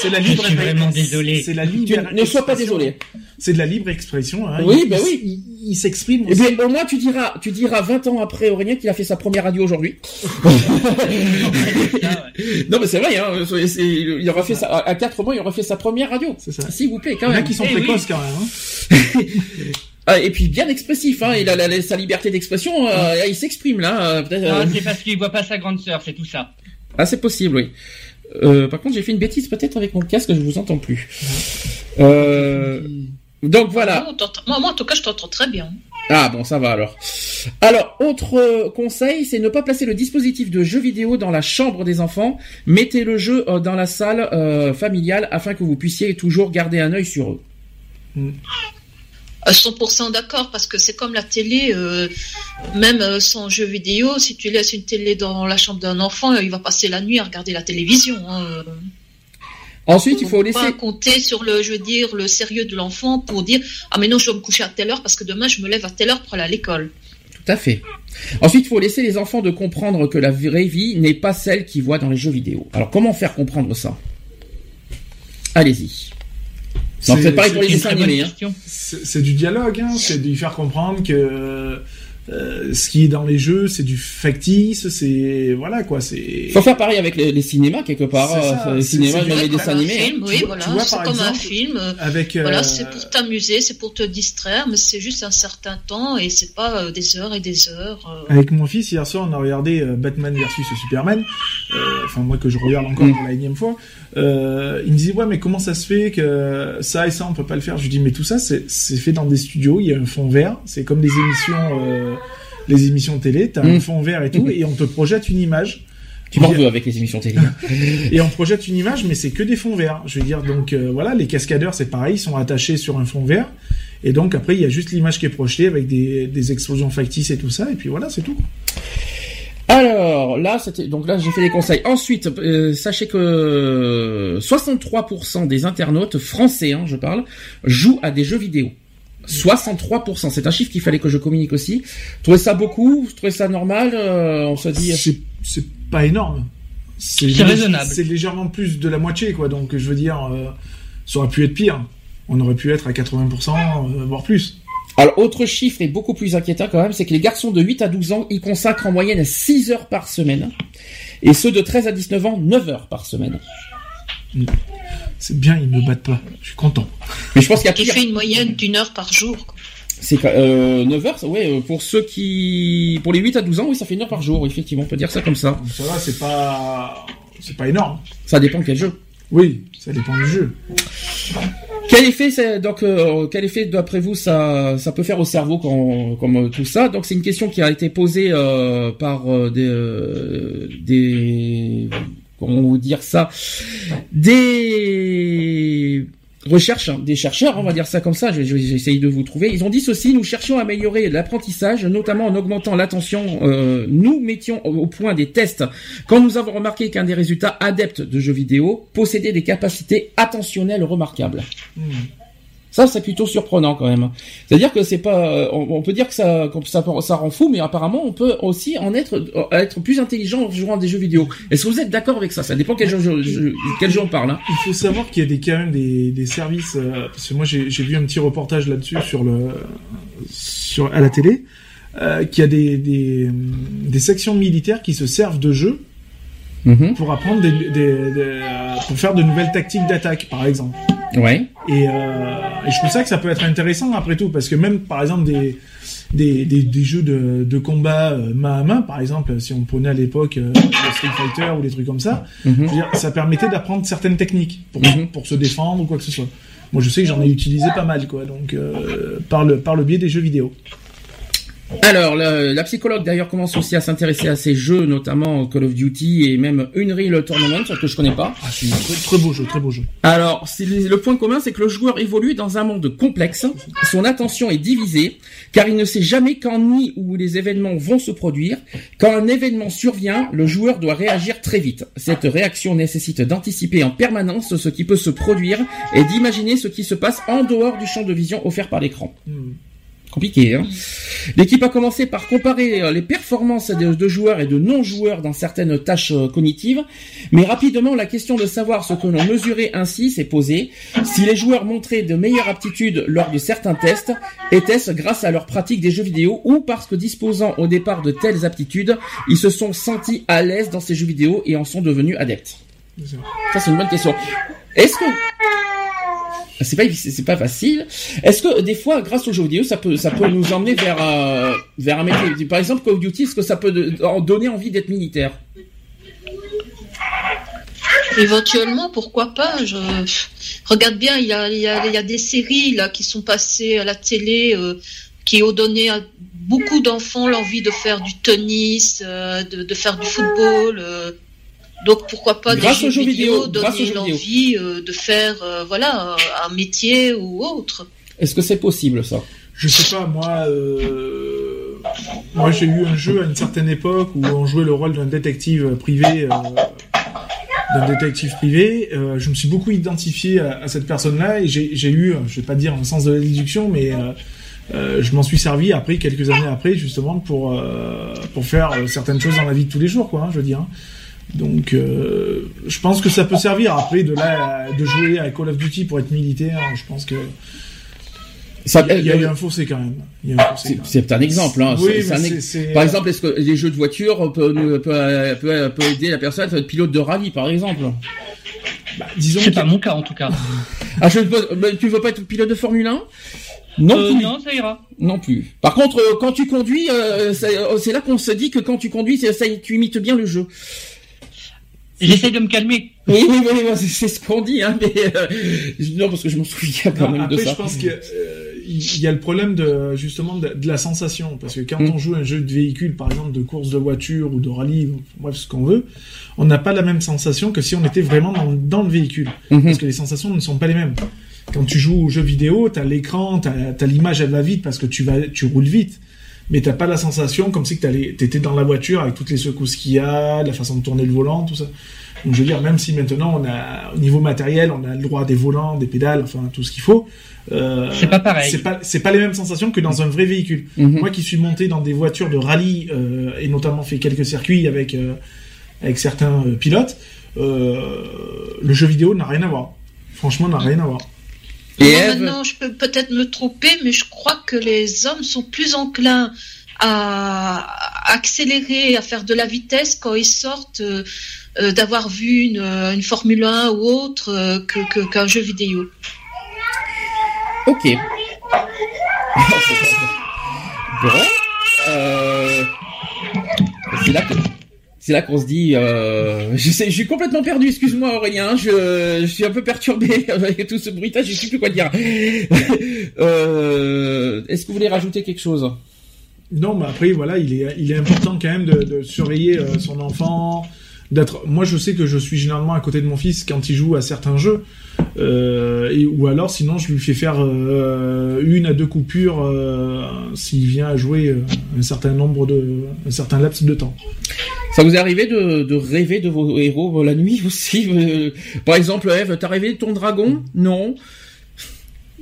c'est la, la Je libre suis vraiment désolé. C'est la Tu libre ne sois pas désolé. C'est de la libre expression. Hein. Oui, il, il- oui. Il, il s'exprime. Eh aussi. bien, au moins tu diras, tu diras 20 ans après Aurélien qu'il a fait sa première radio aujourd'hui. Ah. Non mais c'est vrai, hein, il aura fait ça à 4 mois, il aura fait sa première radio. C'est ça. S'il vous plaît, quand Il y en a même. qui sont Eh oui. précoces quand même. Hein. Ah, et puis bien expressif, hein. Il a la- la- sa liberté d'expression, euh, il s'exprime là. euh, peut-être, euh, Ah, c'est parce qu'il voit pas sa grande sœur, c'est tout ça. Ah, c'est possible, oui. Euh, par contre, j'ai fait une bêtise peut-être avec mon casque, je vous entends plus. Euh, donc voilà. Moi, en tout cas, je t'entends très bien. Ah bon, ça va alors. Alors, autre euh, conseil, c'est ne pas placer le dispositif de jeu vidéo dans la chambre des enfants. Mettez le jeu euh, dans la salle euh, familiale afin que vous puissiez toujours garder un œil sur eux. À 100% d'accord, parce que c'est comme la télé, euh, même sans jeu vidéo, si tu laisses une télé dans la chambre d'un enfant, il va passer la nuit à regarder la télévision. hein. Ensuite, il faut laisser. pas compter sur le, je veux dire, le sérieux de l'enfant pour dire ah mais non je dois me coucher à telle heure parce que demain je me lève à telle heure pour aller à l'école. Tout à fait. Ensuite, il faut laisser les enfants de comprendre que la vraie vie n'est pas celle qu'ils voient dans les jeux vidéo. Alors, comment faire comprendre ça? Allez-y. Non, C'est- pareil pour les dessins animés. Hein. question. C'est c'est du dialogue, hein. c'est de lui faire comprendre que euh, ce qui est dans les jeux, c'est du factice, c'est voilà quoi, c'est. Faut faire pareil avec les, les cinémas quelque part. C'est ça, euh, les cinémas, même les dessins Comme un animés. hein. film, Tu oui, vois- voilà, tu vois, c'est comme un film. euh, Avec euh, Voilà, c'est pour t'amuser, c'est pour te distraire, mais c'est juste un certain temps et c'est pas euh, des heures et des heures. euh. avec mon fils hier soir, on a regardé euh, Batman versus Superman. Euh, Enfin moi que je regarde encore Mm. pour la énième fois. Euh, il me dit ouais mais comment ça se fait que ça et ça on peut pas le faire? Je lui dis mais tout ça c'est fait dans des studios, il y a un fond vert, c'est comme des émissions. euh, les émissions télé, t'as Mm. un fond vert et tout, et on te projette une image. Tu m'en veux avec les émissions télé. Et on projette une image, mais c'est que des fonds verts. Je veux dire, donc euh, voilà, les cascadeurs, c'est pareil, ils sont attachés sur un fond vert. Et donc après, il y a juste l'image qui est projetée avec des, des explosions factices et tout ça. Et puis voilà, c'est tout. Alors là, c'était donc là j'ai fait les conseils. Ensuite, euh, sachez que 63% des internautes français, hein, je parle, jouent à des jeux vidéo. 63%, c'est un chiffre qu'il fallait que je communique aussi. Vous trouvez ça beaucoup? Vous trouvez ça normal? Euh, On se dit. C'est c'est pas énorme. C'est C'est raisonnable. C'est légèrement plus de la moitié, quoi. Donc je veux dire, euh, ça aurait pu être pire. On aurait pu être à 80%, euh, voire plus. Alors, autre chiffre et beaucoup plus inquiétant quand même, c'est que les garçons de 8 à 12 ans, ils consacrent en moyenne 6 heures par semaine. Et ceux de 13 à 19 ans, 9 heures par semaine. C'est bien, ils me battent pas. Je suis content. Mais je pense qu'il y a Qui pire. fait une moyenne d'une heure par jour. C'est euh, 9 heures, ouais, euh, pour ceux qui... Pour les 8 à 12 ans, oui, ça fait une heure par jour, effectivement, on peut dire ça comme ça. Ça va, c'est pas, c'est pas énorme. Ça dépend de quel jeu. Oui, ça dépend du jeu. Quel effet, donc, euh, quel effet d'après vous ça, ça peut faire au cerveau quand, comme euh, tout ça? Donc c'est une question qui a été posée euh, par euh, des, euh, des, comment vous dire ça, des recherches, hein, des chercheurs, on va dire ça comme ça. Je, je, j'essaye de vous trouver. Ils ont dit ceci nous cherchions à améliorer l'apprentissage, notamment en augmentant l'attention. Euh, nous mettions au, au point des tests quand nous avons remarqué qu'un des résultats adeptes de jeux vidéo possédait des capacités attentionnelles remarquables. Hmm. Ça, c'est plutôt surprenant quand même. C'est-à-dire que c'est pas, euh, on, on peut dire que ça, que ça, ça rend fou, mais apparemment, on peut aussi en être, euh, être plus intelligent en jouant à des jeux vidéo. Est-ce que vous êtes d'accord avec ça? Ça dépend quel jeu, je- je- quel jeu on parle. Hein. Il faut savoir qu'il y a des, quand même des, des services, euh, parce que moi j'ai vu un petit reportage là-dessus sur le, sur, à la télé, euh, qu'il y a des, des, des sections militaires qui se servent de jeux Mhm. pour apprendre des, des- des- pour faire de nouvelles tactiques d'attaque, par exemple. Ouais. Et, euh, et je trouve ça que ça peut être intéressant après tout, parce que même par exemple des des, des, des jeux de, de combat euh, main à main, par exemple, si on prenait à l'époque euh, Street Fighter ou des trucs comme ça, Mhm. je veux dire, ça permettait d'apprendre certaines techniques pour, Mhm. pour se défendre ou quoi que ce soit. Moi, je sais que j'en ai utilisé pas mal, quoi, donc par le par le biais des jeux vidéo. Alors, la, la psychologue d'ailleurs commence aussi à s'intéresser à ces jeux, notamment Call of Duty et même Unreal Tournament, que je connais pas. Ah, c'est un très, très beau jeu, très beau jeu. Alors, le point commun, c'est que le joueur évolue dans un monde complexe. Son attention est divisée, car il ne sait jamais quand ni où les événements vont se produire. Quand un événement survient, le joueur doit réagir très vite. Cette réaction nécessite d'anticiper en permanence ce qui peut se produire et d'imaginer ce qui se passe en dehors du champ de vision offert par l'écran. Hmm. Compliqué, hein L'équipe a commencé par comparer euh, les performances de, joueurs et de non-joueurs dans certaines tâches euh, cognitives, mais rapidement la question de savoir ce que l'on mesurait ainsi s'est posée. Si les joueurs montraient de meilleures aptitudes lors de certains tests, était-ce grâce à leur pratique des jeux vidéo ou parce que disposant au départ de telles aptitudes, ils se sont sentis à l'aise dans ces jeux vidéo et en sont devenus adeptes? Ça, c'est une bonne question. Est-ce que c'est pas c'est pas facile. Est-ce que des fois, grâce aux jeux vidéo, ça peut ça peut nous emmener vers euh, vers un métier? Par exemple, Call of Duty, est-ce que ça peut donner envie d'être militaire? Éventuellement, pourquoi pas je... Regarde bien, il y a, il y, a, des séries là qui sont passées à la télé euh, qui ont donné à beaucoup d'enfants l'envie de faire du tennis, euh, de, de faire du football. Donc pourquoi pas Grâce des aux jeux jeux vidéo, vidéo, donner jeux l'envie euh, de faire euh, voilà un, un métier ou autre. Est-ce que c'est possible ça? Je sais pas, moi, euh, moi j'ai eu un jeu à une certaine époque où on jouait le rôle d'un détective privé, euh, d'un détective privé. Euh, je me suis beaucoup identifié à, à cette personne-là et j'ai j'ai eu, je vais pas dire un sens de la déduction, mais euh, euh, je m'en suis servi après quelques années après justement pour euh, pour faire euh, certaines choses dans la vie de tous les jours, quoi. hein, je veux dire. Donc, euh, je pense que ça peut servir après de là de jouer à Call of Duty pour être militaire. Je pense que Ça- il y a- il y a eu un fossé quand même. Il y a eu un fossé, C'est un exemple. Hein. Oui, un ex- Par exemple, est-ce que les jeux de voiture peuvent peut, peut, peut, aider la personne à être pilote de rallye, par exemple? Bah, disons C'est pas mon cas en tout cas. Ah, je, veux- mais tu veux pas être pilote de Formule 1 Non Euh, plus. non, ça ira. Non plus. Par contre, euh, quand tu conduis, euh, c'est c'est là qu'on se dit que quand tu conduis, c'est- ça, tu imites bien le jeu. J'essaye de me calmer. Oui, oui, oui, oui, c'est- ce qu'on dit, hein, mais euh, non parce que je m'en souviens quand Non, même après, de ça. je pense que euh, il y a le problème de justement de, de la sensation parce que quand Mm. on joue un jeu de véhicule, par exemple de course de voiture ou de rallye, ou bref ce qu'on veut, on n'a pas la même sensation que si on était vraiment dans, dans le véhicule, Mhm. parce que les sensations ne sont pas les mêmes. Quand tu joues aux jeux vidéo, t'as l'écran, t'as as, l'image, elle va vite parce que tu vas, tu roules vite. Mais t'as pas la sensation comme si t'étais dans la voiture avec toutes les secousses qu'il y a, la façon de tourner le volant, tout ça. Donc je veux dire, même si maintenant on a, au niveau matériel, on a le droit des volants, des pédales, enfin tout ce qu'il faut. euh, C'est pas pareil. C'est pas, c'est pas les mêmes sensations que dans un vrai véhicule. Mhm. Moi qui suis monté dans des voitures de rallye euh, et notamment fait quelques circuits avec euh, avec certains euh, pilotes, euh, le jeu vidéo n'a rien à voir. Franchement, n'a rien à voir. Et Moi, Ève maintenant, je peux peut-être me tromper, mais je crois que les hommes sont plus enclins à accélérer, à faire de la vitesse quand ils sortent euh, euh, d'avoir vu une, euh, une Formule 1 ou autre euh, que- qu'un jeu vidéo. Ok. bon. Euh... C'est là qu'on se dit, euh, je sais, je suis complètement perdu. Excuse-moi Aurélien, je, je suis un peu perturbé avec tout ce bruitage. Je sais plus quoi dire. euh, Est-ce que vous voulez rajouter quelque chose? Non, mais après, voilà, il est, important quand même de, de surveiller euh, son enfant. D'être. Moi, je sais que je suis généralement à côté de mon fils quand il joue à certains jeux, euh, et, ou alors, sinon, je lui fais faire euh, une à deux coupures euh, s'il vient à jouer un certain nombre de, un certain laps de temps. Ça vous est arrivé de, de rêver de vos héros la nuit aussi Par exemple, Eve, t'as rêvé de ton dragon? Non?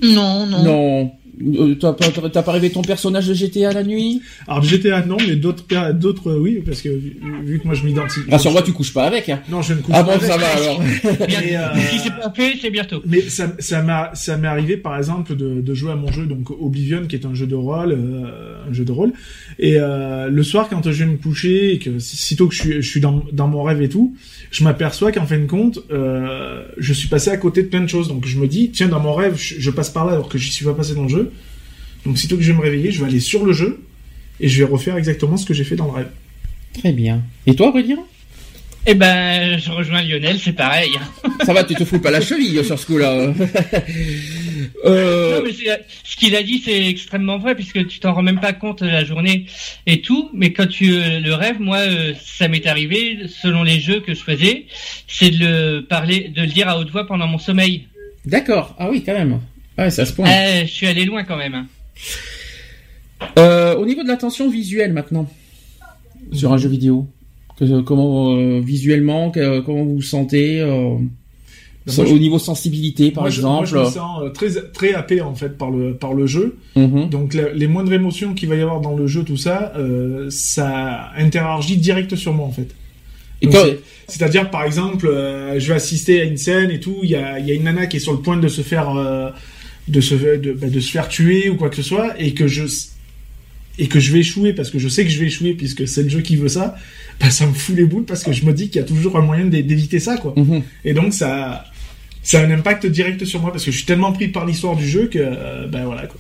Non, non. Non. Euh, T'as pas, t'as pas rêvé ton personnage de GTA la nuit? Alors GTA non, mais d'autres, d'autres oui, parce que vu, vu que moi je m'identifie. Rassure-moi, tu couches pas avec. Hein? Non, je ne couche Ah pas bon, avec. ça va alors. Mais, euh, Si c'est pas fait, c'est bientôt. Mais ça, ça m'a, ça m'est arrivé par exemple de, de jouer à mon jeu donc Oblivion qui est un jeu de rôle, euh, un jeu de rôle. Et euh, le soir quand je vais me coucher et que sitôt que je suis, je suis dans, dans mon rêve et tout, je m'aperçois qu'en fin de compte, euh, je suis passé à côté de plein de choses. Donc je me dis tiens dans mon rêve je, je passe par là alors que j'y suis pas passé dans le jeu. Donc sitôt que je vais me réveiller, je vais aller sur le jeu et je vais refaire exactement ce que j'ai fait dans le rêve. Très bien. Et toi, Aurélien? Eh ben, je rejoins Lionel, c'est pareil. Ça va, tu te fous pas la cheville sur ce coup-là. euh, Non, mais c'est- ce qu'il a dit, c'est extrêmement vrai, puisque tu t'en rends même pas compte de la journée et tout. Mais quand tu euh, le rêves, moi, euh, ça m'est arrivé, selon les jeux que je faisais, c'est de le parler, de le dire à haute voix pendant mon sommeil. D'accord. Ah oui, quand même. Ouais, c'est à ce point. Eh, je suis allé loin quand même. Euh, au niveau de l'attention visuelle maintenant, sur un jeu vidéo, que- comment euh, visuellement, que- comment vous vous sentez euh, Ben, moi, au niveau sensibilité, par moi, je- exemple. moi, je, me sens euh, très très happé en fait par le par le jeu. Mhm. Donc la- les moindres émotions qu'il va y avoir dans le jeu, tout ça, euh, ça interagit direct sur moi en fait. C'est-à-dire par exemple, euh, je vais assister à une scène et tout, il y a, y a une nana qui est sur le point de se faire euh, de se de, bah, de se faire tuer ou quoi que ce soit et que je et que je vais échouer parce que je sais que je vais échouer puisque c'est le jeu qui veut ça, bah, ça me fout les boules parce que je me dis qu'il y a toujours un moyen d'é- d'éviter ça quoi. Mhm. Et donc ça ça a un impact direct sur moi parce que je suis tellement pris par l'histoire du jeu que euh, ben voilà quoi.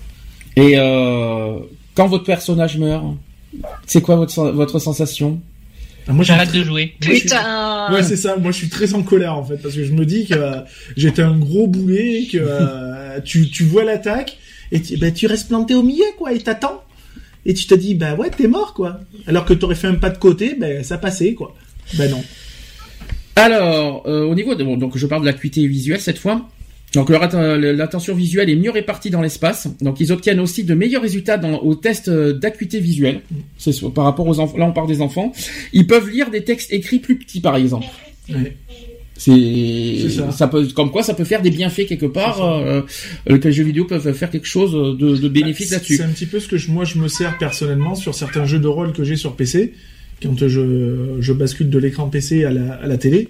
Et euh, quand votre personnage meurt, c'est quoi votre, votre sensation? Ah, moi, J'arrête très- de jouer. moi, je suis- Putain. Ouais, c'est ça. Moi, je suis très en colère en fait parce que je me dis que euh, j'étais un gros boulet, que euh, tu, tu vois l'attaque et tu, ben, tu restes planté au milieu quoi et t'attends et tu te dis bah ouais t'es mort quoi. Alors que t'aurais fait un pas de côté, ben ça passait quoi. Ben non. Alors, euh, au niveau de, bon, donc je parle de l'acuité visuelle cette fois. Donc leur atten- l'attention visuelle est mieux répartie dans l'espace. Donc ils obtiennent aussi de meilleurs résultats dans, au test euh, d'acuité visuelle. C'est par rapport aux enfants. Là on parle des enfants. Ils peuvent lire des textes écrits plus petits par exemple. Ouais. C'est ça. peut comme quoi ça peut faire des bienfaits quelque part. Euh, euh, que les jeux vidéo peuvent faire quelque chose de, de bénéfique Bah, là-dessus. C'est un petit peu ce que je, moi je me sers personnellement sur certains jeux de rôle que j'ai sur PC quand je, je bascule de l'écran PC à la, à la télé.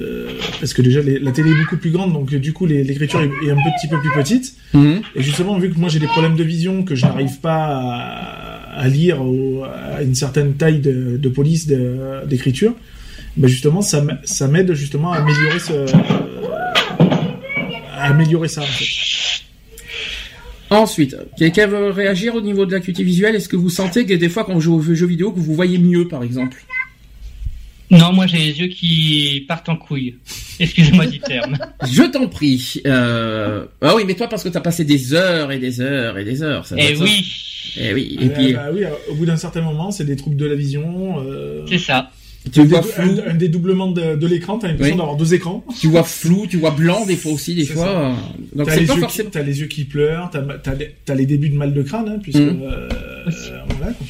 Euh, parce que déjà les- la télé est beaucoup plus grande donc du coup l'écriture est, est un petit peu plus petite Mhm. Et justement, vu que moi j'ai des problèmes de vision, que je n'arrive pas à, à lire au- à une certaine taille de, de police d'écriture, ben justement, ça, m- ça m'aide justement à améliorer ce, à améliorer ça. En fait. Ensuite, quelqu'un veut réagir au niveau de l'acuité visuelle? Est-ce que vous sentez que des fois quand vous jouez aux jeux vidéo que vous voyez mieux par exemple? Non, moi j'ai les yeux qui partent en couille. Excusez-moi du terme. Je t'en prie. Euh... Ah oui, mais toi parce que t'as passé des heures et des heures et des heures. Ça Eh être ça. oui, Eh oui. Et Euh, puis bah oui, au bout d'un certain moment, c'est des troubles de la vision. Euh, c'est ça. Tu un, vois flou, un- un dédoublement de, de l'écran, t'as l'impression Oui. d'avoir deux écrans. tu vois flou, tu vois blanc des fois aussi des fois. Donc T'as les, pas yeux qui- les yeux qui pleurent, t'as t'as les, débuts de mal de crâne, hein, puisque Mm. euh, voilà. quoi.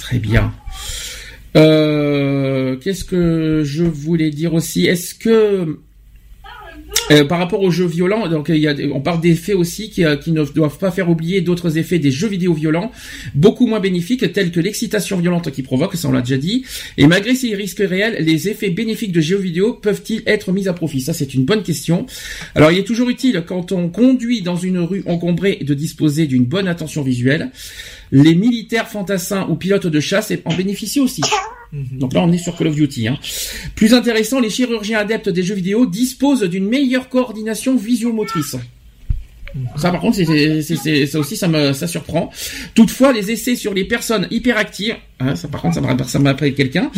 Très bien. Euh, Qu'est-ce que je voulais dire aussi? Est-ce que euh, par rapport aux jeux violents, donc il y a, on parle d'effets aussi qui, euh, qui ne doivent pas faire oublier d'autres effets des jeux vidéo violents, beaucoup moins bénéfiques, tels que l'excitation violente qu'ils provoquent, ça on l'a déjà dit. Et malgré ces risques réels, les effets bénéfiques de jeux vidéo peuvent-ils être mis à profit? Ça c'est une bonne question. Alors il est toujours utile quand on conduit dans une rue encombrée de disposer d'une bonne attention visuelle. Les militaires fantassins ou pilotes de chasse en bénéficient aussi. Mhm. Donc là, on est sur Call of Duty. Hein. Plus intéressant, les chirurgiens adeptes des jeux vidéo disposent d'une meilleure coordination visio-motrice. Ça, par contre, c'est, ça aussi, ça me, ça surprend. Toutefois, les essais sur les personnes hyperactives, Ah, ça, par contre, ça me rappelle quelqu'un.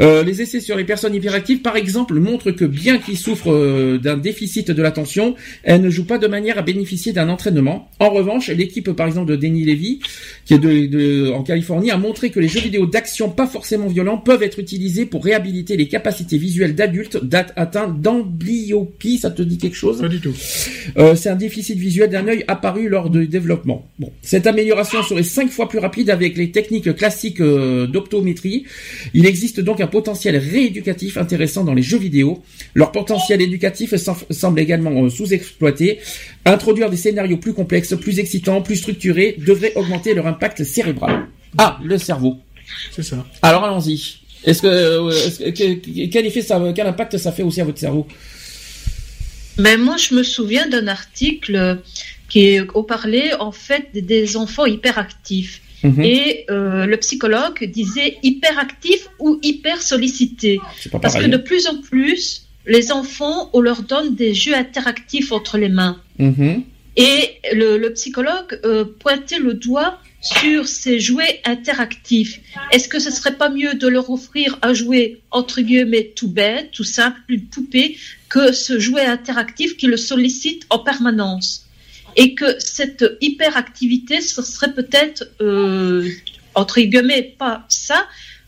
Euh, les essais sur les personnes hyperactives, par exemple, montrent que bien qu'ils souffrent euh, d'un déficit de l'attention, elles ne jouent pas de manière à bénéficier d'un entraînement. En revanche, l'équipe, par exemple, de Denis Levy, qui est de, de- en Californie, a montré que les jeux vidéo d'action pas forcément violents peuvent être utilisés pour réhabiliter les capacités visuelles d'adultes atteints d'amblyopie. Ça te dit quelque chose? Pas du tout. euh, c'est un déficit visuel d'un œil apparu lors du développement. Bon, cette amélioration serait cinq fois plus rapide avec les techniques classiques euh, d'optométrie. Il existe donc un potentiel rééducatif intéressant dans les jeux vidéo. Leur potentiel éducatif sem- semble également euh, sous-exploité. Introduire des scénarios plus complexes, plus excitants, plus structurés devrait augmenter leur impact cérébral. Ah, le cerveau. C'est ça. Alors allons-y. Est-ce que, euh, est-ce que- que- quel effet ça, quel impact ça fait aussi à votre cerveau? Mais moi, je me souviens d'un article qui au parlait en fait des enfants hyperactifs. Mhm. Et euh, le psychologue disait hyperactif ou hyper sollicité. Parce que de plus en plus, les enfants, on leur donne des jeux interactifs entre les mains. Mhm. Et le, le psychologue euh, pointait le doigt sur ces jouets interactifs. Est-ce que ce serait pas mieux de leur offrir un jouet entre guillemets tout bête, tout simple, une poupée, que ce jouet interactif qui le sollicite en permanence? Et que cette hyperactivité, ce serait peut-être euh, entre guillemets pas ça,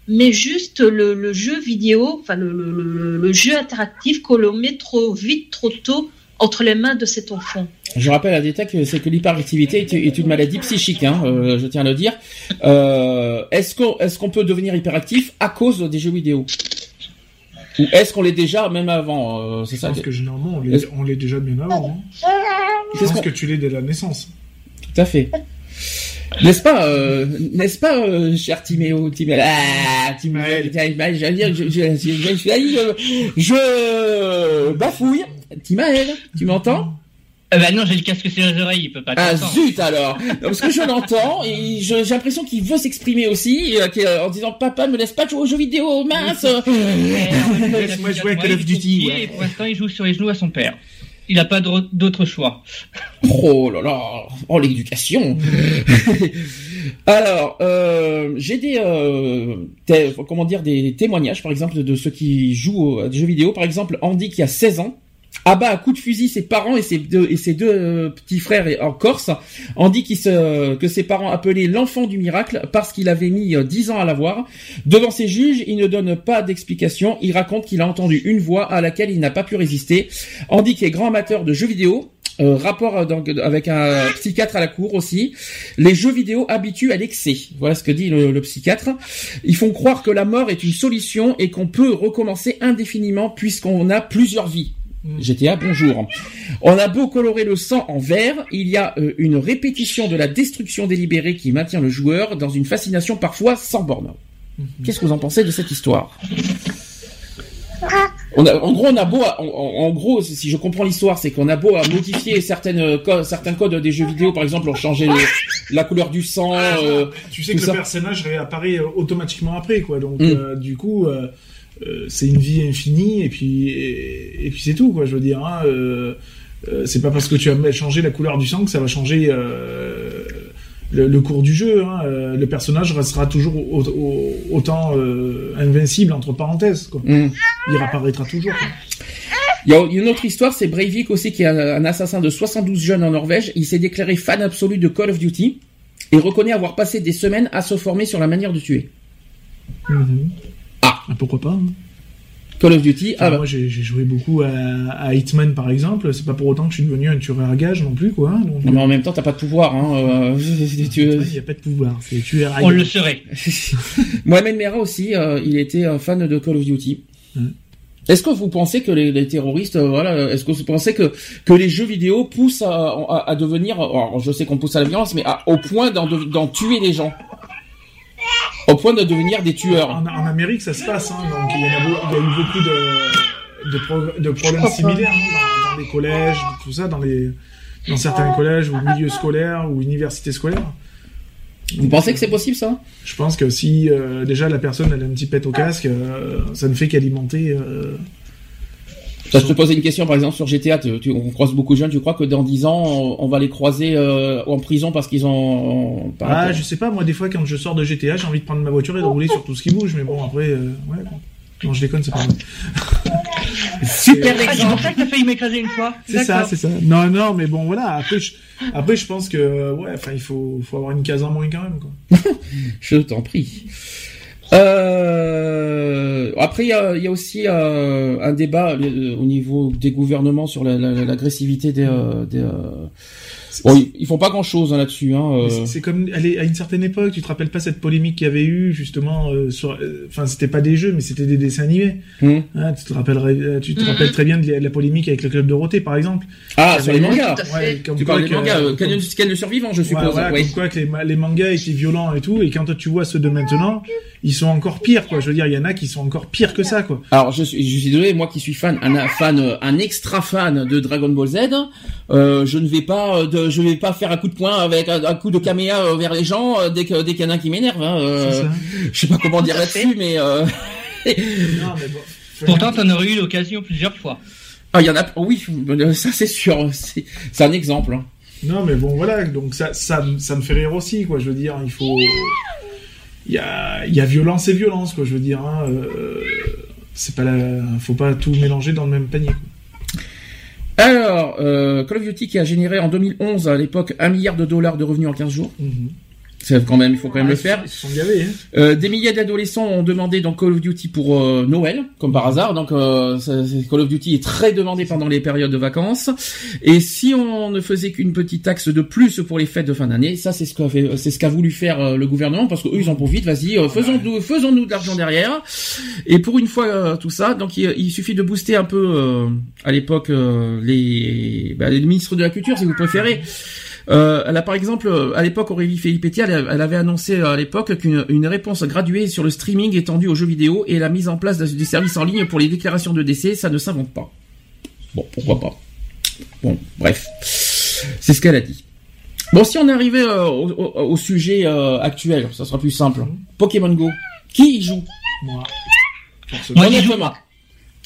mais juste le, jeu vidéo, enfin le, jeu interactif qu'on le met trop vite, trop tôt entre les mains de cet enfant. Je rappelle un détail que c'est que l'hyperactivité est, une maladie psychique, hein, euh, je tiens à le dire. Euh, est-ce qu'on peut devenir hyperactif à cause des jeux vidéo? Ou est-ce qu'on l'est déjà même avant euh, C'est Je ça. pense que- généralement, on l'est, on l'est déjà bien avant. hein. Je Qu'est-ce pense qu'on- que tu l'es dès la naissance. Tout à fait. N'est-ce pas, euh, n'est-ce pas, euh, cher Timéo, Timéo, ah, Timaël, Timaël, j'allais dire, je, je, je, je, je, je, je bafouille. Timaël, tu m'entends? Euh, bah non, j'ai le casque sur les oreilles, il peut pas Ah zut alors Non, Parce que je l'entends et j'ai l'impression qu'il veut s'exprimer aussi euh, qu'il- en disant papa me laisse pas jouer aux jeux vidéo mince Laisse-moi jouer à Call of Duty, ouais. Et pour l'instant, il joue sur les genoux à son père. Il n'a pas d'au- d'autre choix. Oh là là Oh l'éducation Alors euh, j'ai des euh, comment dire des témoignages par exemple de ceux qui jouent à des jeux vidéo par exemple Andy qui a 16 ans abat à coup de fusil ses parents et ses deux et ses deux euh, petits frères en Corse. Qui se que ses parents appelaient l'enfant du miracle parce qu'il avait mis euh, 10 ans à l'avoir. Devant ses juges, il ne donne pas d'explication. Il raconte qu'il a entendu une voix à laquelle il n'a pas pu résister. Andy qui est grand amateur de jeux vidéo. euh, rapport euh, avec un psychiatre à la cour aussi. Les jeux vidéo habituent à l'excès. Voilà ce que dit le, le psychiatre. Ils font croire que la mort est une solution et qu'on peut recommencer indéfiniment puisqu'on a plusieurs vies. GTA, bonjour. On a beau colorer le sang en vert, il y a euh, une répétition de la destruction délibérée qui maintient le joueur dans une fascination parfois sans borne. Qu'est-ce que vous en pensez de cette histoire? On a, en gros, on a beau, à- en, gros, si je comprends l'histoire, c'est qu'on a beau à modifier certaines euh, co- certains codes des jeux vidéo, par exemple, on changer les- la couleur du sang. euh, tu sais que ça. le personnage réapparaît automatiquement après, quoi. Donc, Mm. euh, du coup, c'est une vie infinie, et puis, et, et puis c'est tout, quoi. Je veux dire, hein, euh, euh, c'est pas parce que tu as changé la couleur du sang que ça va changer euh, le, le cours du jeu. Hein. Euh, le personnage restera toujours au- au- autant euh, invincible entre parenthèses, quoi. hmm. Il réapparaîtra toujours. quoi. Il y a une autre histoire, c'est Breivik aussi, qui est un, un assassin de 72 jeunes en Norvège. Il s'est déclaré fan absolu de Call of Duty et reconnaît avoir passé des semaines à se former sur la manière de tuer. Mhm. Ah. Pourquoi pas hein. Call of Duty, ah bah, Moi, j'ai joué beaucoup à, à Hitman, par exemple. C'est pas pour autant que je suis devenu un tueur à gage non plus, quoi. Donc, non, mais en même temps, t'as pas de pouvoir. Hein, euh, il n'y a pas de pouvoir. C'est tueur à On le serait. Mohamed Merah aussi, euh, il était un fan de Call of Duty. Mm. Est-ce que vous pensez que les, les terroristes, euh, voilà, est-ce que vous pensez que que les jeux vidéo poussent à, à, à devenir, alors, je sais qu'on pousse à la violence, mais à- au point d'en de- d'en tuer les gens, au point de devenir des tueurs. En, en Amérique, ça se passe. Hein, donc, il y, en a, beau- il y a eu beaucoup de, de, pro- de problèmes similaires hein, dans, dans les collèges, tout ça, dans, les, dans certains collèges ou milieux scolaires ou universités scolaires. Vous pensez que c'est possible ça? Je pense que si euh, déjà la personne elle a un petit pet au casque, euh, ça ne fait qu'alimenter. euh, Ça, je te posais une question, par exemple, sur GTA, tu, tu- on croise beaucoup de jeunes, tu crois que dans 10 ans, on, on va les croiser euh, en prison parce qu'ils ont... par Ah, rapport- je sais pas, moi, des fois, quand je sors de GTA, j'ai envie de prendre ma voiture et de rouler sur tout ce qui bouge, mais bon, après, euh, ouais. Non, je déconne, c'est pas vrai. Super Ah, c'est pour ça que t'as failli m'écraser une fois. C'est ça, c'est ça. Non, non, mais bon, voilà. Après, je, après, je pense que, ouais, enfin, il faut, faut avoir une case en moins quand même, quoi. Je t'en prie. Euh, après, il y a, y a aussi euh, un débat euh, au niveau des gouvernements sur la- la- l'agressivité des... euh, des euh, Bon, ils, ils font pas grand-chose hein, là-dessus. Hein, euh. c'est- comme allez, à une certaine époque, tu te rappelles pas cette polémique qu'il y avait eu justement euh, sur, euh, enfin c'était pas des jeux mais c'était des dessins animés. Hmm. Hein, tu te rappellerais, euh, tu te Mhm. rappelles très bien de la, la polémique avec le club Dorothée par exemple. Ah, sur les mangas. Ouais, comme Tu quoi parles des mangas, euh, comme- Canyon Scan le survivant, je Ouais, suppose. voilà, oui. comme quoi que les, les mangas étaient violents et tout, et quand tu vois ceux de maintenant, ils sont encore pires, quoi. Je veux dire, il y en a qui sont encore pires que ça, quoi. Alors je suis, je suis désolé, moi qui suis fan, un, fan, euh, un extra fan de Dragon Ball Z, euh, je ne vais pas, euh, je vais pas faire un coup de poing avec un, un coup de caméa vers les gens euh, dès que dès qu'il y en a un qui m'énerve. Hein, euh, je sais pas comment dire là-dessus, mais euh, Non, mais bon. Pourtant, t'en aurais eu l'occasion plusieurs fois. ah, il y en a, oui, ça c'est sûr, c'est un exemple. hein. Non, mais bon, voilà. Donc ça, ça, ça me fait rire aussi, quoi. Je veux dire, il faut, il y a, il y a violence et violence, quoi. Je veux dire, hein, euh, c'est pas la, faut pas tout mélanger dans le même panier. Quoi. Alors, euh, Call of Duty qui a généré en 2011 à l'époque un milliard de dollars de revenus en 15 jours. Mhm. C'est quand même, il faut quand même le faire. Ils sont gavés, hein. Euh, des milliers d'adolescents ont demandé dans Call of Duty pour euh, Noël, comme par hasard. Donc euh, ça- Call of Duty est très demandé pendant les périodes de vacances. Et si on ne faisait qu'une petite taxe de plus pour les fêtes de fin d'année, ça c'est ce qu'a c'est ce qu'a voulu faire euh, le gouvernement parce que eux ils en profitent. Vas-y, euh, faisons-nous, faisons-nous de l'argent derrière. Et pour une fois euh, tout ça, donc il, il suffit de booster un peu euh, à l'époque euh, les, bah, les ministres de la culture si vous préférez. Euh, elle a par exemple, euh, à l'époque, Aurélie Felipetti, elle, elle avait annoncé euh, à l'époque qu'une une réponse graduée sur le streaming étendu aux jeux vidéo et la mise en place des services en ligne pour les déclarations de décès, ça ne s'invente pas. Bon, pourquoi pas. Bon, bref, c'est ce qu'elle a dit. Bon, si on est arrivé euh, au, au- au sujet euh, actuel, ça sera plus simple. Pokémon Go. Qui y joue? Moi. Moi, j'y joue Honnêtement.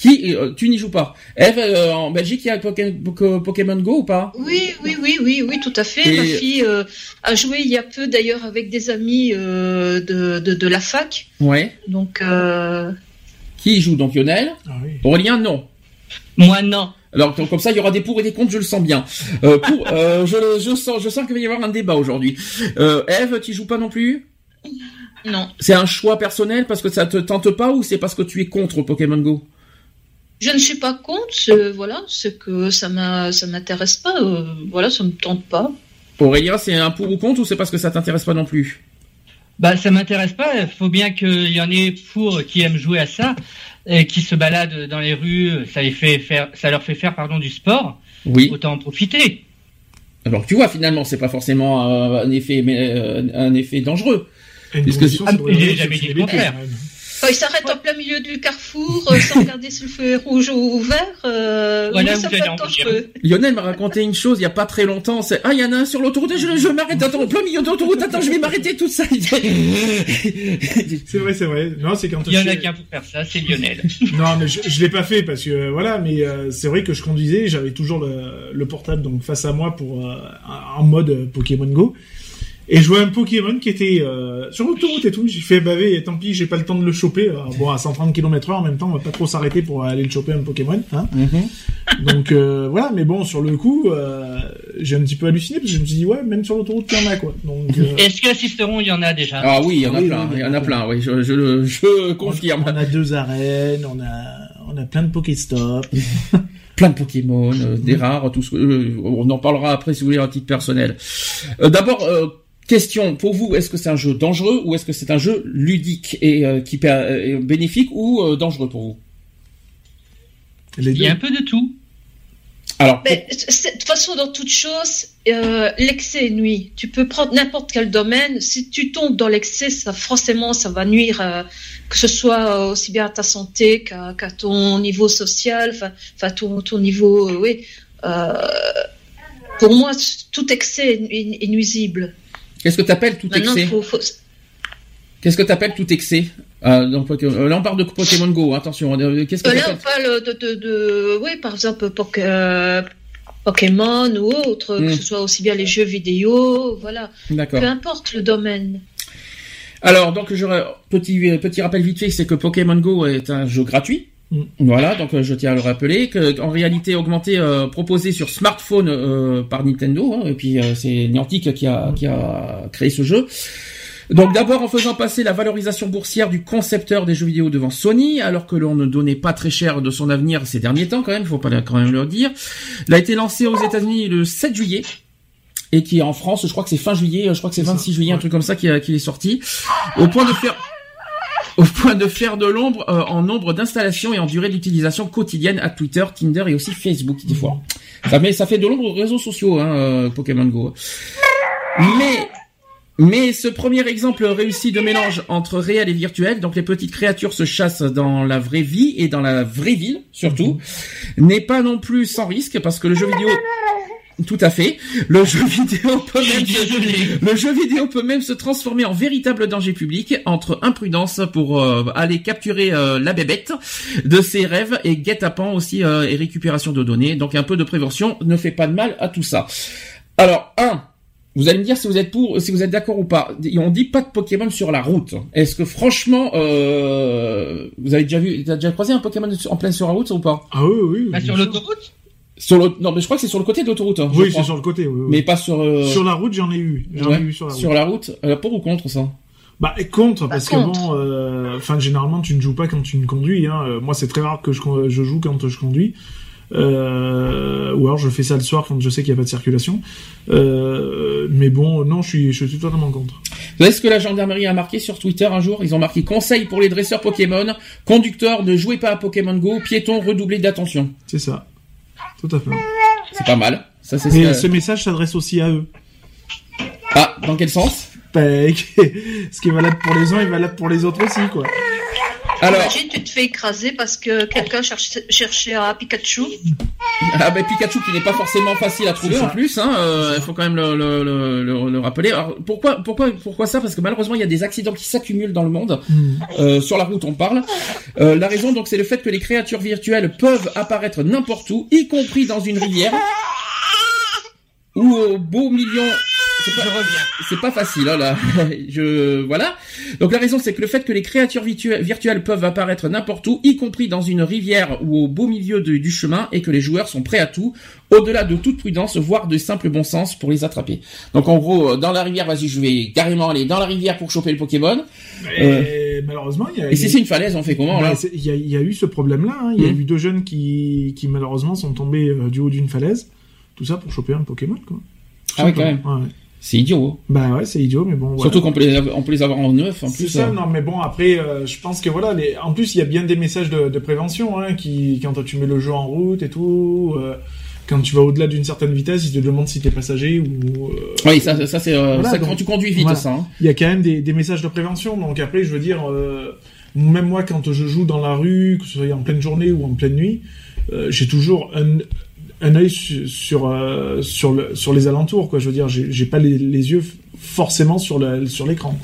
Qui euh, Tu n'y joues pas. Eve, euh, en Belgique, il y a Poké- Poké- Pokémon Go ou pas? Oui, oui, oui, oui, oui, tout à fait. Et- Ma fille euh, a joué il y a peu d'ailleurs avec des amis euh, de, de, de la fac. Ouais. Donc, euh, Qui y joue? Donc Lionel? Ah oui. Aurélien, non. Moi, non. Alors comme ça, il y aura des pour et des contre, je le sens bien. Euh, pour, euh, je, je sens, je sens qu'il va y avoir un débat aujourd'hui. Euh, Eve, tu joues pas non plus? Non. C'est un choix personnel parce que ça te tente pas ou c'est parce que tu es contre Pokémon Go? Je ne suis pas contre, c'est- voilà, c'est que ça m'a, ça m'intéresse pas, euh, voilà, ça me tente pas. Aurélien, c'est un pour ou contre ou c'est parce que ça t'intéresse pas non plus? Bah, ça m'intéresse pas. Il faut bien qu'il y en ait pour qui aiment jouer à ça et qui se baladent dans les rues. Ça les fait faire, ça leur fait faire, pardon, du sport. Oui. Autant en profiter. Alors tu vois, finalement, c'est pas forcément euh, un effet, mais euh, un effet dangereux. J'ai jamais dit le contraire. Quand même. Quand il s'arrête en plein milieu du carrefour, euh, sans regarder si le feu est rouge ou vert, euh, Voilà oui, où ça peut j'allais être en venir. dangereux. Lionel m'a raconté une chose il y a pas très longtemps. C'est ah il y en a un sur l'autoroute. Je, je m'arrête. Attends, en plein milieu d'autoroute. Attends, je vais m'arrêter tout ça. C'est vrai, c'est vrai. Non, c'est quand Il y en a qu'un pour faire ça, c'est Lionel. Non, mais je, je l'ai pas fait parce que euh, voilà, mais euh, c'est vrai que je conduisais, j'avais toujours le, le portable donc face à moi pour euh, en mode euh, Pokémon Go. Et je vois un Pokémon qui était euh, sur l'autoroute et tout. J'ai fait baver et tant pis, j'ai pas le temps de le choper. Alors, bon, à 130 km heure en même temps, on va pas trop s'arrêter pour aller le choper un Pokémon. Hein Mhm. donc euh, voilà, mais bon, sur le coup, euh, j'ai un petit peu halluciné parce que je me suis dit ouais, même sur l'autoroute, il y en a quoi. Donc euh, Est-ce qu'assisteront Il y en a déjà? Ah oui, il y en a Oui, plein. Il y en a plein. Oui, je, je, le- je confirme. on a deux arènes, on a on a plein de Pokéstop. plein de Pokémon, euh, des rares, tout ce que, euh, on en parlera après si vous voulez à titre personnel. Euh, D'abord, euh, question pour vous, est-ce que c'est un jeu dangereux ou est-ce que c'est un jeu ludique et euh, qui euh, bénéfique ou euh, dangereux pour vous? Les Il y a un peu de tout. Alors, Mais c'est- de toute façon, dans toute chose, euh, l'excès nuit. Tu peux prendre n'importe quel domaine. Si tu tombes dans l'excès, ça forcément, ça va nuire, euh, que ce soit aussi bien à ta santé qu'à ton niveau social, enfin, ton, ton niveau, euh, oui. Euh, pour moi, tout excès est, est- est nuisible. Qu'est-ce que t'appelles tout Maintenant, excès faut, faut- Qu'est-ce que t'appelles tout excès donc, euh, là, on parle de Pokémon Go. Attention. euh, Qu'est-ce que Euh, là, on parle de, de, de- oui, par exemple, euh, Pokémon ou autre, que ce soit aussi bien les jeux vidéo, voilà. D'accord. Peu importe le domaine. Alors, donc, je, petit, euh, petit rappel vite fait, c'est que Pokémon Go est un jeu gratuit. Mm. Voilà, donc euh, je tiens à le rappeler que en réalité augmenté euh, proposé sur smartphone euh, par Nintendo hein, et puis euh, c'est Niantic qui a qui a créé ce jeu. Donc d'abord en faisant passer la valorisation boursière du concepteur des jeux vidéo devant Sony, alors que l'on ne donnait pas très cher de son avenir ces derniers temps quand même, faut pas quand même le dire. Il a été lancé aux États-Unis le 7 juillet et qui est en France, je crois que c'est fin juillet, je crois que c'est 26 juillet, un truc comme ça qui, qui est sorti, au point de faire au point de faire de l'ombre euh, en nombre d'installations et en durée d'utilisation quotidienne à Twitter, Tinder et aussi Facebook des fois. Ça, ça fait de l'ombre aux réseaux sociaux, hein, euh, Pokémon Go. Mais mais ce premier exemple réussi de mélange entre réel et virtuel, donc les petites créatures se chassent dans la vraie vie et dans la vraie ville surtout, n'est pas non plus sans risque parce que le jeu vidéo tout à fait. Le jeu vidéo peut même se, le jeu vidéo peut même se transformer en véritable danger public entre imprudence pour euh, aller capturer euh, la bébête de ses rêves et guet-apens aussi euh, et récupération de données. Donc un peu de prévention ne fait pas de mal à tout ça. Alors un, vous allez me dire si vous êtes pour, si vous êtes d'accord ou pas. On dit pas de Pokémon sur la route. Est-ce que franchement, euh, vous avez déjà vu, t'as déjà croisé un Pokémon en pleine sur la route ou pas? Ah oui, oui. Bah, bien sur l'autoroute? Sur le, non, mais je crois que c'est sur le côté de l'autoroute. hein, Oui, c'est sur le côté. Oui, oui. Mais pas sur. euh, Sur la route, j'en ai eu. J'en ouais, ai eu sur la route. Euh, pour ou contre ça? Bah et contre parce contre. que bon, euh, enfin généralement tu ne joues pas quand tu ne conduis. Hein. Euh, Moi c'est très rare que je, joue quand je conduis. Euh, ou alors je fais ça le soir quand je sais qu'il n'y a pas de circulation. Euh, mais bon, non, je suis, je suis totalement contre. Vous savez ce que la gendarmerie a marqué sur Twitter un jour? Ils ont marqué conseil pour les dresseurs Pokémon, conducteurs ne jouez pas à Pokémon Go, piétons redoublez d'attention. C'est ça. Tout à fait. C'est pas mal. Ça c'est Mais ce- ce message s'adresse aussi à eux. Ah, dans quel sens? Bah, ce qui est valable pour les uns est valable pour les autres aussi, quoi. Alors, Imagine, tu te fais écraser parce que quelqu'un cherche, cherchait un Pikachu. ah ben Pikachu qui n'est pas forcément facile à trouver en plus, hein, euh, il faut quand même le, le, le, le- le rappeler. Alors pourquoi pourquoi pourquoi ça? Parce que malheureusement il y a des accidents qui s'accumulent dans le monde. Hmm. Euh, sur la route on parle. Euh, la raison donc c'est le fait que les créatures virtuelles peuvent apparaître n'importe où, y compris dans une rivière ou au beau million. C'est pas, c'est pas facile, hein, là. Je, voilà. Donc la raison, c'est que le fait que les créatures virtu- virtuelles peuvent apparaître n'importe où, y compris dans une rivière ou au beau milieu de- du chemin, et que les joueurs sont prêts à tout, au-delà de toute prudence, voire de simple bon sens pour les attraper. Donc en gros, euh, dans la rivière, vas-y, je vais carrément aller dans la rivière pour choper le Pokémon. Et malheureusement, il y a, Et si c'est une falaise, on fait comment là il y, a, il y a eu ce problème-là. hein. Il y a Mhm. eu deux jeunes qui, qui malheureusement sont tombés euh, du haut d'une falaise. Tout ça pour choper un Pokémon, quoi. Tout Ah ouais, quand. Ouais, ouais. C'est idiot. Bah ouais, c'est idiot, mais bon. voilà. Surtout qu'on peut, les, on peut les avoir en neuf, en C'est plus. ça, euh. non, mais bon, après, euh, je pense que voilà, les... en plus, il y a bien des messages de, de prévention, hein, qui, quand tu mets le jeu en route et tout, euh, quand tu vas au-delà d'une certaine vitesse, ils te demandent si t'es passager ou. euh, Oui, ça, ça c'est Voilà, ça, donc- quand tu conduis vite, voilà. ça. hein. il y a quand même des, des messages de prévention. Donc après, je veux dire, même moi, quand je joue dans la rue, que ce soit en pleine journée ou en pleine nuit, j'ai toujours un, un œil su- sur euh, sur le, sur les alentours. Quoi, je veux dire, j'ai pas les, yeux forcément sur sur l'écran.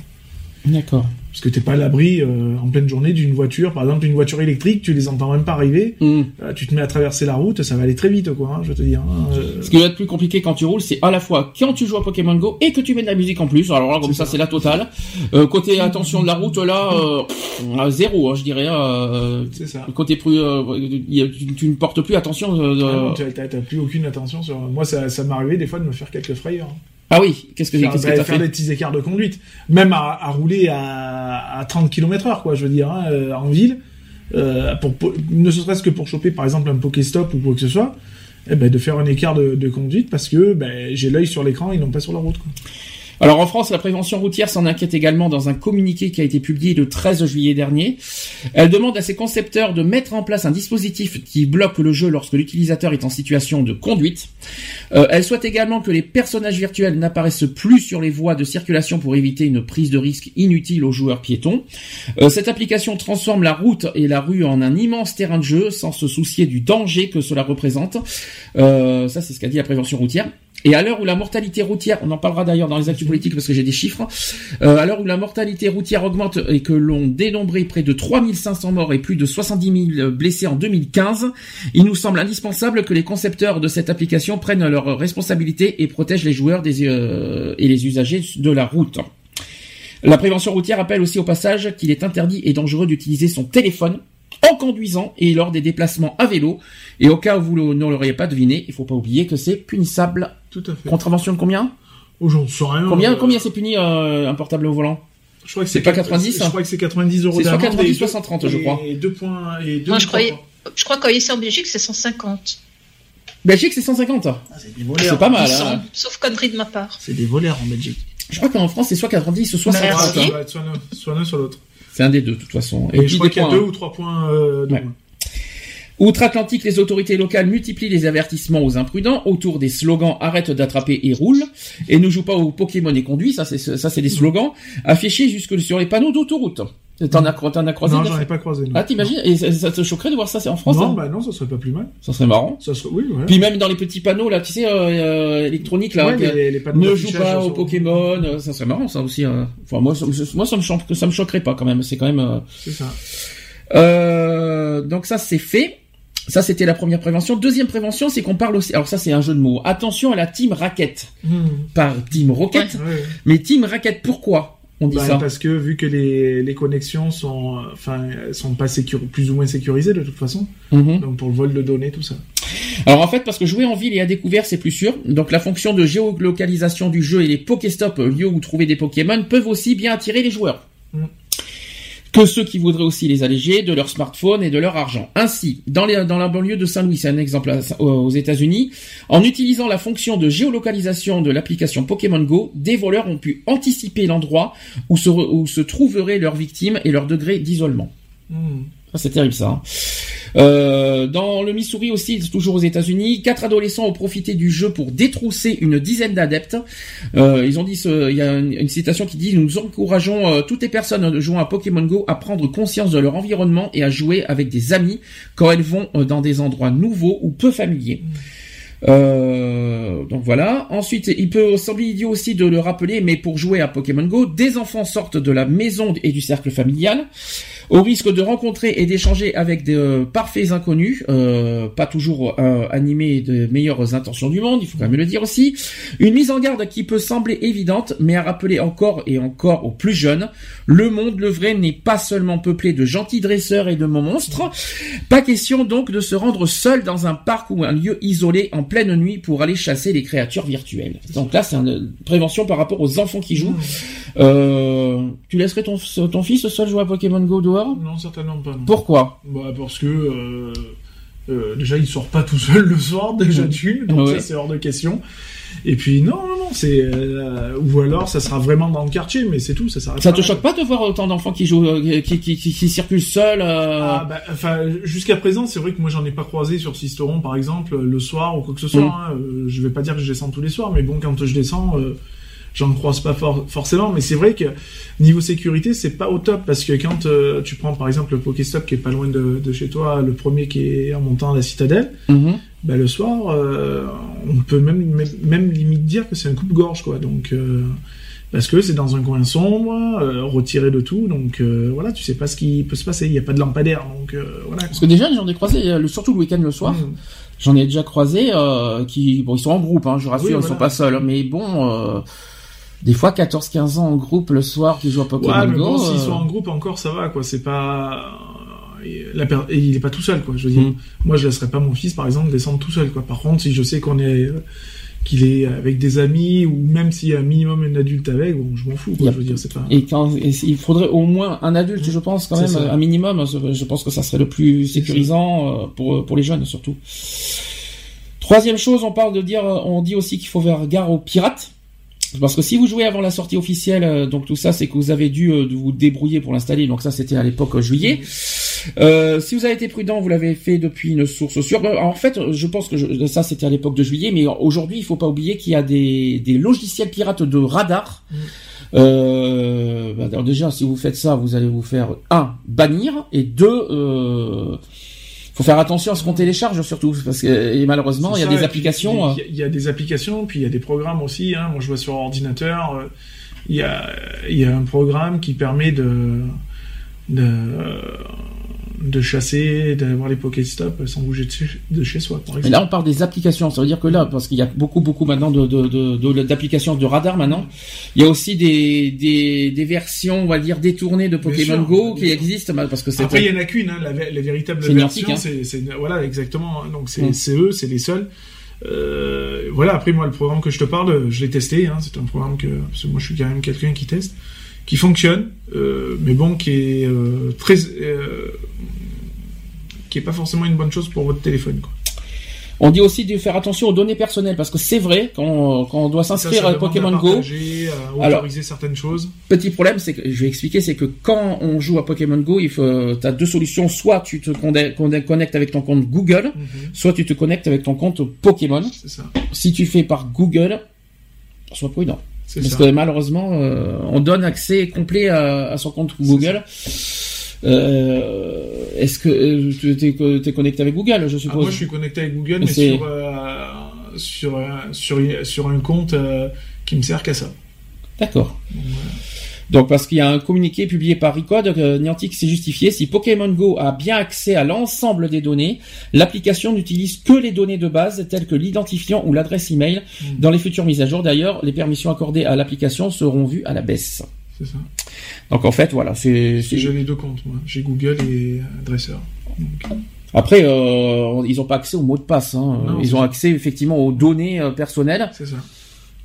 D'accord. Parce que t'es pas à l'abri euh, en pleine journée d'une voiture, par exemple une voiture électrique, tu les entends même pas arriver. Hmm. Euh, tu te mets à traverser la route, ça va aller très vite, quoi. hein, je te dire. hein, euh, Ce qui va être plus compliqué quand tu roules, c'est à la fois quand tu joues à Pokémon Go et que tu mets de la musique en plus. Alors là, comme ça, ça. c'est la totale. Euh, côté attention de la route, là, euh, à zéro, hein, je dirais. Euh, c'est ça. côté plus, euh, tu, tu ne portes plus attention. Ah t'as plus aucune attention sur. Moi, ça, ça m'est arrivé des fois de me faire quelques frayeurs. Ah oui, qu'est-ce que faire, qu'est-ce que t'as faire fait des petits écarts de conduite, même à, à rouler à, à 30 km heure, quoi, je veux dire, hein, euh, en ville, euh, pour, pour- ne serait-ce que pour choper, par exemple, un Pokéstop ou quoi que ce soit, eh ben, de faire un écart de, de conduite parce que ben, j'ai l'œil sur l'écran et non pas sur la route. Quoi. Alors en France, la prévention routière s'en inquiète également dans un communiqué qui a été publié le 13 juillet dernier. Elle demande à ses concepteurs de mettre en place un dispositif qui bloque le jeu lorsque l'utilisateur est en situation de conduite. Euh, elle souhaite également que les personnages virtuels n'apparaissent plus sur les voies de circulation pour éviter une prise de risque inutile aux joueurs piétons. Euh, cette application transforme la route et la rue en un immense terrain de jeu sans se soucier du danger que cela représente. Euh, ça, c'est ce qu'a dit la prévention routière. Et à l'heure où la mortalité routière, on en parlera d'ailleurs dans les actus politiques parce que j'ai des chiffres, euh, à l'heure où la mortalité routière augmente et que l'on dénombré près de 3500 morts et plus de 70 000 blessés en 2015, il nous semble indispensable que les concepteurs de cette application prennent leurs responsabilités et protègent les joueurs des, euh, et les usagers de la route. La prévention routière rappelle aussi au passage qu'il est interdit et dangereux d'utiliser son téléphone en conduisant et lors des déplacements à vélo. Et au cas où vous ne l'auriez pas deviné, il faut pas oublier que c'est punissable. Tout à fait. Contravention de combien Oh, j'en sais rien. Combien, euh, combien c'est puni euh, un portable au volant Je crois que c'est pas quatre- 90, Je crois que c'est 90 euros C'est soit d'amende 90, et soit deux- 130, je et crois. deux points et deux Moi, je croyais-. Je crois qu'en ici en Belgique, c'est 150. Belgique, c'est 150. Ah, c'est des voleurs. C'est pas mal. Hein. Sauf connerie de ma part. C'est des voleurs en Belgique. Je crois qu'en France, c'est soit 90 ou soit Merci. 130. Ah, hein. ça va être soit l'un soit l'autre. C'est un des deux, de toute façon. Et, je crois qu'il y a points, deux hein. ou trois points euh, de Ouais. Outre-Atlantique, les autorités locales multiplient les avertissements aux imprudents autour des slogans arrête d'attraper et roule et ne joue pas au Pokémon et conduit, ça c'est ça c'est des slogans affichés jusque sur les panneaux d'autoroute. T'en as, t'en as croisé Non, j'en ai pas croisé. non. Ah t'imagines? Et ça, ça te choquerait de voir ça c'est en France Non, hein? bah non, ça serait pas plus mal. Ça serait marrant. Ça serait, oui, ouais. Puis même dans les petits panneaux là, tu sais, euh, euh, électroniques là, Ouais, que- les- les ne joue pas au Pokémon, euh, ça serait marrant ça aussi. euh. Enfin moi, ça, moi ça me choque, ça me choquerait pas quand même. C'est quand même. euh, C'est ça. Euh, donc ça c'est fait. Ça c'était la première prévention. Deuxième prévention, c'est qu'on parle aussi. Alors ça c'est un jeu de mots. Attention à la team racket, Hmm. par team rocket, Ouais. mais team racket. Pourquoi on dit Bah, ça parce que vu que les, les connexions sont, enfin, sont pas sécur plus ou moins sécurisées de toute façon, Mhm. donc pour le vol de données, tout ça. Alors en fait, parce que jouer en ville et à découvert, c'est plus sûr. Donc la fonction de géolocalisation du jeu et les Pokéstop, lieu où trouver des Pokémon, peuvent aussi bien attirer les joueurs. Mm. Que ceux qui voudraient aussi les alléger de leur smartphone et de leur argent. Ainsi, dans, la banlieue de Saint-Louis, c'est un exemple à- aux États-Unis, en utilisant la fonction de géolocalisation de l'application Pokémon Go, des voleurs ont pu anticiper l'endroit où se, re- où se trouveraient leurs victimes et leur degré d'isolement. Hmm. Ça, c'est terrible ça. hein. Euh, dans le Missouri aussi, toujours aux États-Unis, quatre adolescents ont profité du jeu pour détrousser une dizaine d'adeptes. Euh, ils ont dit, il y a une, une citation qui dit nous encourageons euh, toutes les personnes jouant à Pokémon Go à prendre conscience de leur environnement et à jouer avec des amis quand elles vont euh, dans des endroits nouveaux ou peu familiers. Euh, donc voilà. Ensuite, il peut sembler idiot aussi de le rappeler, mais pour jouer à Pokémon Go, des enfants sortent de la maison et du cercle familial, au risque de rencontrer et d'échanger avec des euh, parfaits inconnus, euh, pas toujours euh, animés de meilleures intentions du monde, il faut quand même le dire aussi. Une mise en garde qui peut sembler évidente, mais à rappeler encore et encore aux plus jeunes, le monde, le vrai, n'est pas seulement peuplé de gentils dresseurs et de monstres. Pas question donc de se rendre seul dans un parc ou un lieu isolé en pleine nuit pour aller chasser les créatures virtuelles. Donc là, c'est une prévention par rapport aux enfants qui jouent. Euh, tu laisserais ton, ton fils seul jouer à Pokémon Go Non, certainement pas. non. Pourquoi Bah, parce que euh, euh, déjà il sort pas tout seul le soir déjà dessus, donc Ouais. ça c'est hors de question. Et puis non non non c'est euh, ou alors ça sera vraiment dans le quartier, mais c'est tout, ça s'arrête. Ça te choque pas de voir autant d'enfants qui jouent, euh, qui, qui, qui, qui circulent seuls euh, Ah, bah, enfin, jusqu'à présent, c'est vrai que moi j'en ai pas croisé sur Sisteron par exemple le soir ou quoi que ce soit. Mm. hein. Je vais pas dire que je descends tous les soirs, mais bon, quand je descends, j'en croise pas for- forcément. Mais c'est vrai que niveau sécurité, c'est pas au top parce que quand euh, tu prends par exemple le Pokéstop qui est pas loin de, de chez toi, le premier qui est en montant à la citadelle, mhm. bah, le soir, euh, on peut même, même, même limite dire que c'est un coupe-gorge, quoi. Donc, euh, parce que c'est dans un coin sombre, retiré de tout, donc voilà, tu sais pas ce qui peut se passer. Il y a pas de lampadaire, donc voilà. Parce que déjà, j'en ai croisé, le- surtout le week-end le soir. Mm. J'en ai déjà croisé qui, bon, ils sont en groupe, hein, je rassure, Oui, ils voilà. sont pas seuls. Mais bon, des fois 14-15 ans en groupe le soir qui jouent à Pokémon Ouais, mais Go. bon, s'ils euh, sont en groupe encore, ça va, quoi. C'est pas. et La per- et il est pas tout seul, quoi. Je veux dire, Mm. moi, je laisserais pas mon fils, par exemple, descendre tout seul, quoi. Par contre, si je sais qu'on est euh, qu'il est avec des amis ou même s'il y a un minimum un adulte avec, bon, je m'en fous, quoi. A- Je veux dire, c'est pas. Et quand et il faudrait au moins un adulte, je pense quand même un minimum. Je pense que ça serait le plus sécurisant euh, pour pour les jeunes surtout. Troisième chose, on parle de dire, on dit aussi qu'il faut faire gare aux pirates. Parce que si vous jouez avant la sortie officielle, euh, donc tout ça, c'est que vous avez dû euh, vous débrouiller pour l'installer. Donc ça, c'était à l'époque euh, juillet. Euh, si vous avez été prudent, vous l'avez fait depuis une source sûre. Ben, En fait, je pense que je- ça, c'était à l'époque de juillet, mais aujourd'hui, il faut pas oublier qu'il y a des, des logiciels pirates de radar. Euh, bah, déjà, si vous faites ça, vous allez vous faire un bannir et deux. Euh, faut faire attention à ce qu'on télécharge surtout parce que et malheureusement il y a des applications. euh, Il y, a- il y a des applications, puis il y a des programmes aussi. Hein. Moi, je vois sur ordinateur. euh, Il y, a, il y a un programme qui permet de de, de chasser, d'avoir les Pokéstop sans bouger de chez, de chez soi, par Et exemple. là, on parle des applications. Ça veut dire que là, parce qu'il y a beaucoup, beaucoup maintenant de, de, de, de- d'applications de radar maintenant, il y a aussi des, des, des versions, on va dire, détournées de Pokémon sûr, Go qui existent, bah, parce que Après, il y en a qu'une, hein, la, la véritable version, hein. c'est, voilà, exactement. Donc c'est, c'est eux, c'est les seuls. Euh, voilà. Après, moi, le programme que je te parle, je l'ai testé. Hein, c'est un programme que, parce que moi, je suis quand même quelqu'un qui teste, qui fonctionne, euh, mais bon, qui est euh, très, euh, qui est pas forcément une bonne chose pour votre téléphone. Quoi. On dit aussi de faire attention aux données personnelles parce que c'est vrai quand, quand on doit s'inscrire à Pokémon à Go. à Alors- autoriser certaines choses. Petit problème, c'est que je vais expliquer, c'est que quand on joue à Pokémon Go, il faut, t'as deux solutions. Soit tu te connectes avec ton compte Google, Mhm, soit tu te connectes avec ton compte Pokémon. ça. Si tu fais par Google, sois prudent. Parce ça. que malheureusement, euh, on donne accès complet à, à son compte Google. Euh, Est-ce que euh, tu t'es connecté avec Google, je Ah, suppose moi, je suis connecté avec Google, mais sur, euh, sur, sur, sur un compte qui me sert qu'à ça. D'accord. Voilà. Donc parce qu'il y a un communiqué publié par Recode, euh, Niantic s'est justifié. Si Pokémon Go a bien accès à l'ensemble des données, l'application n'utilise que les données de base telles que l'identifiant ou l'adresse email. Mm. Dans les futures mises à jour, d'ailleurs, les permissions accordées à l'application seront vues à la baisse. C'est ça. Donc en fait, voilà, c'est. J'ai les deux comptes, moi. J'ai Google et Dresseur. Donc, Après, euh, ils n'ont pas accès aux mots de passe. Hein. Non, ils ont accès effectivement aux données euh, personnelles. c'est ça.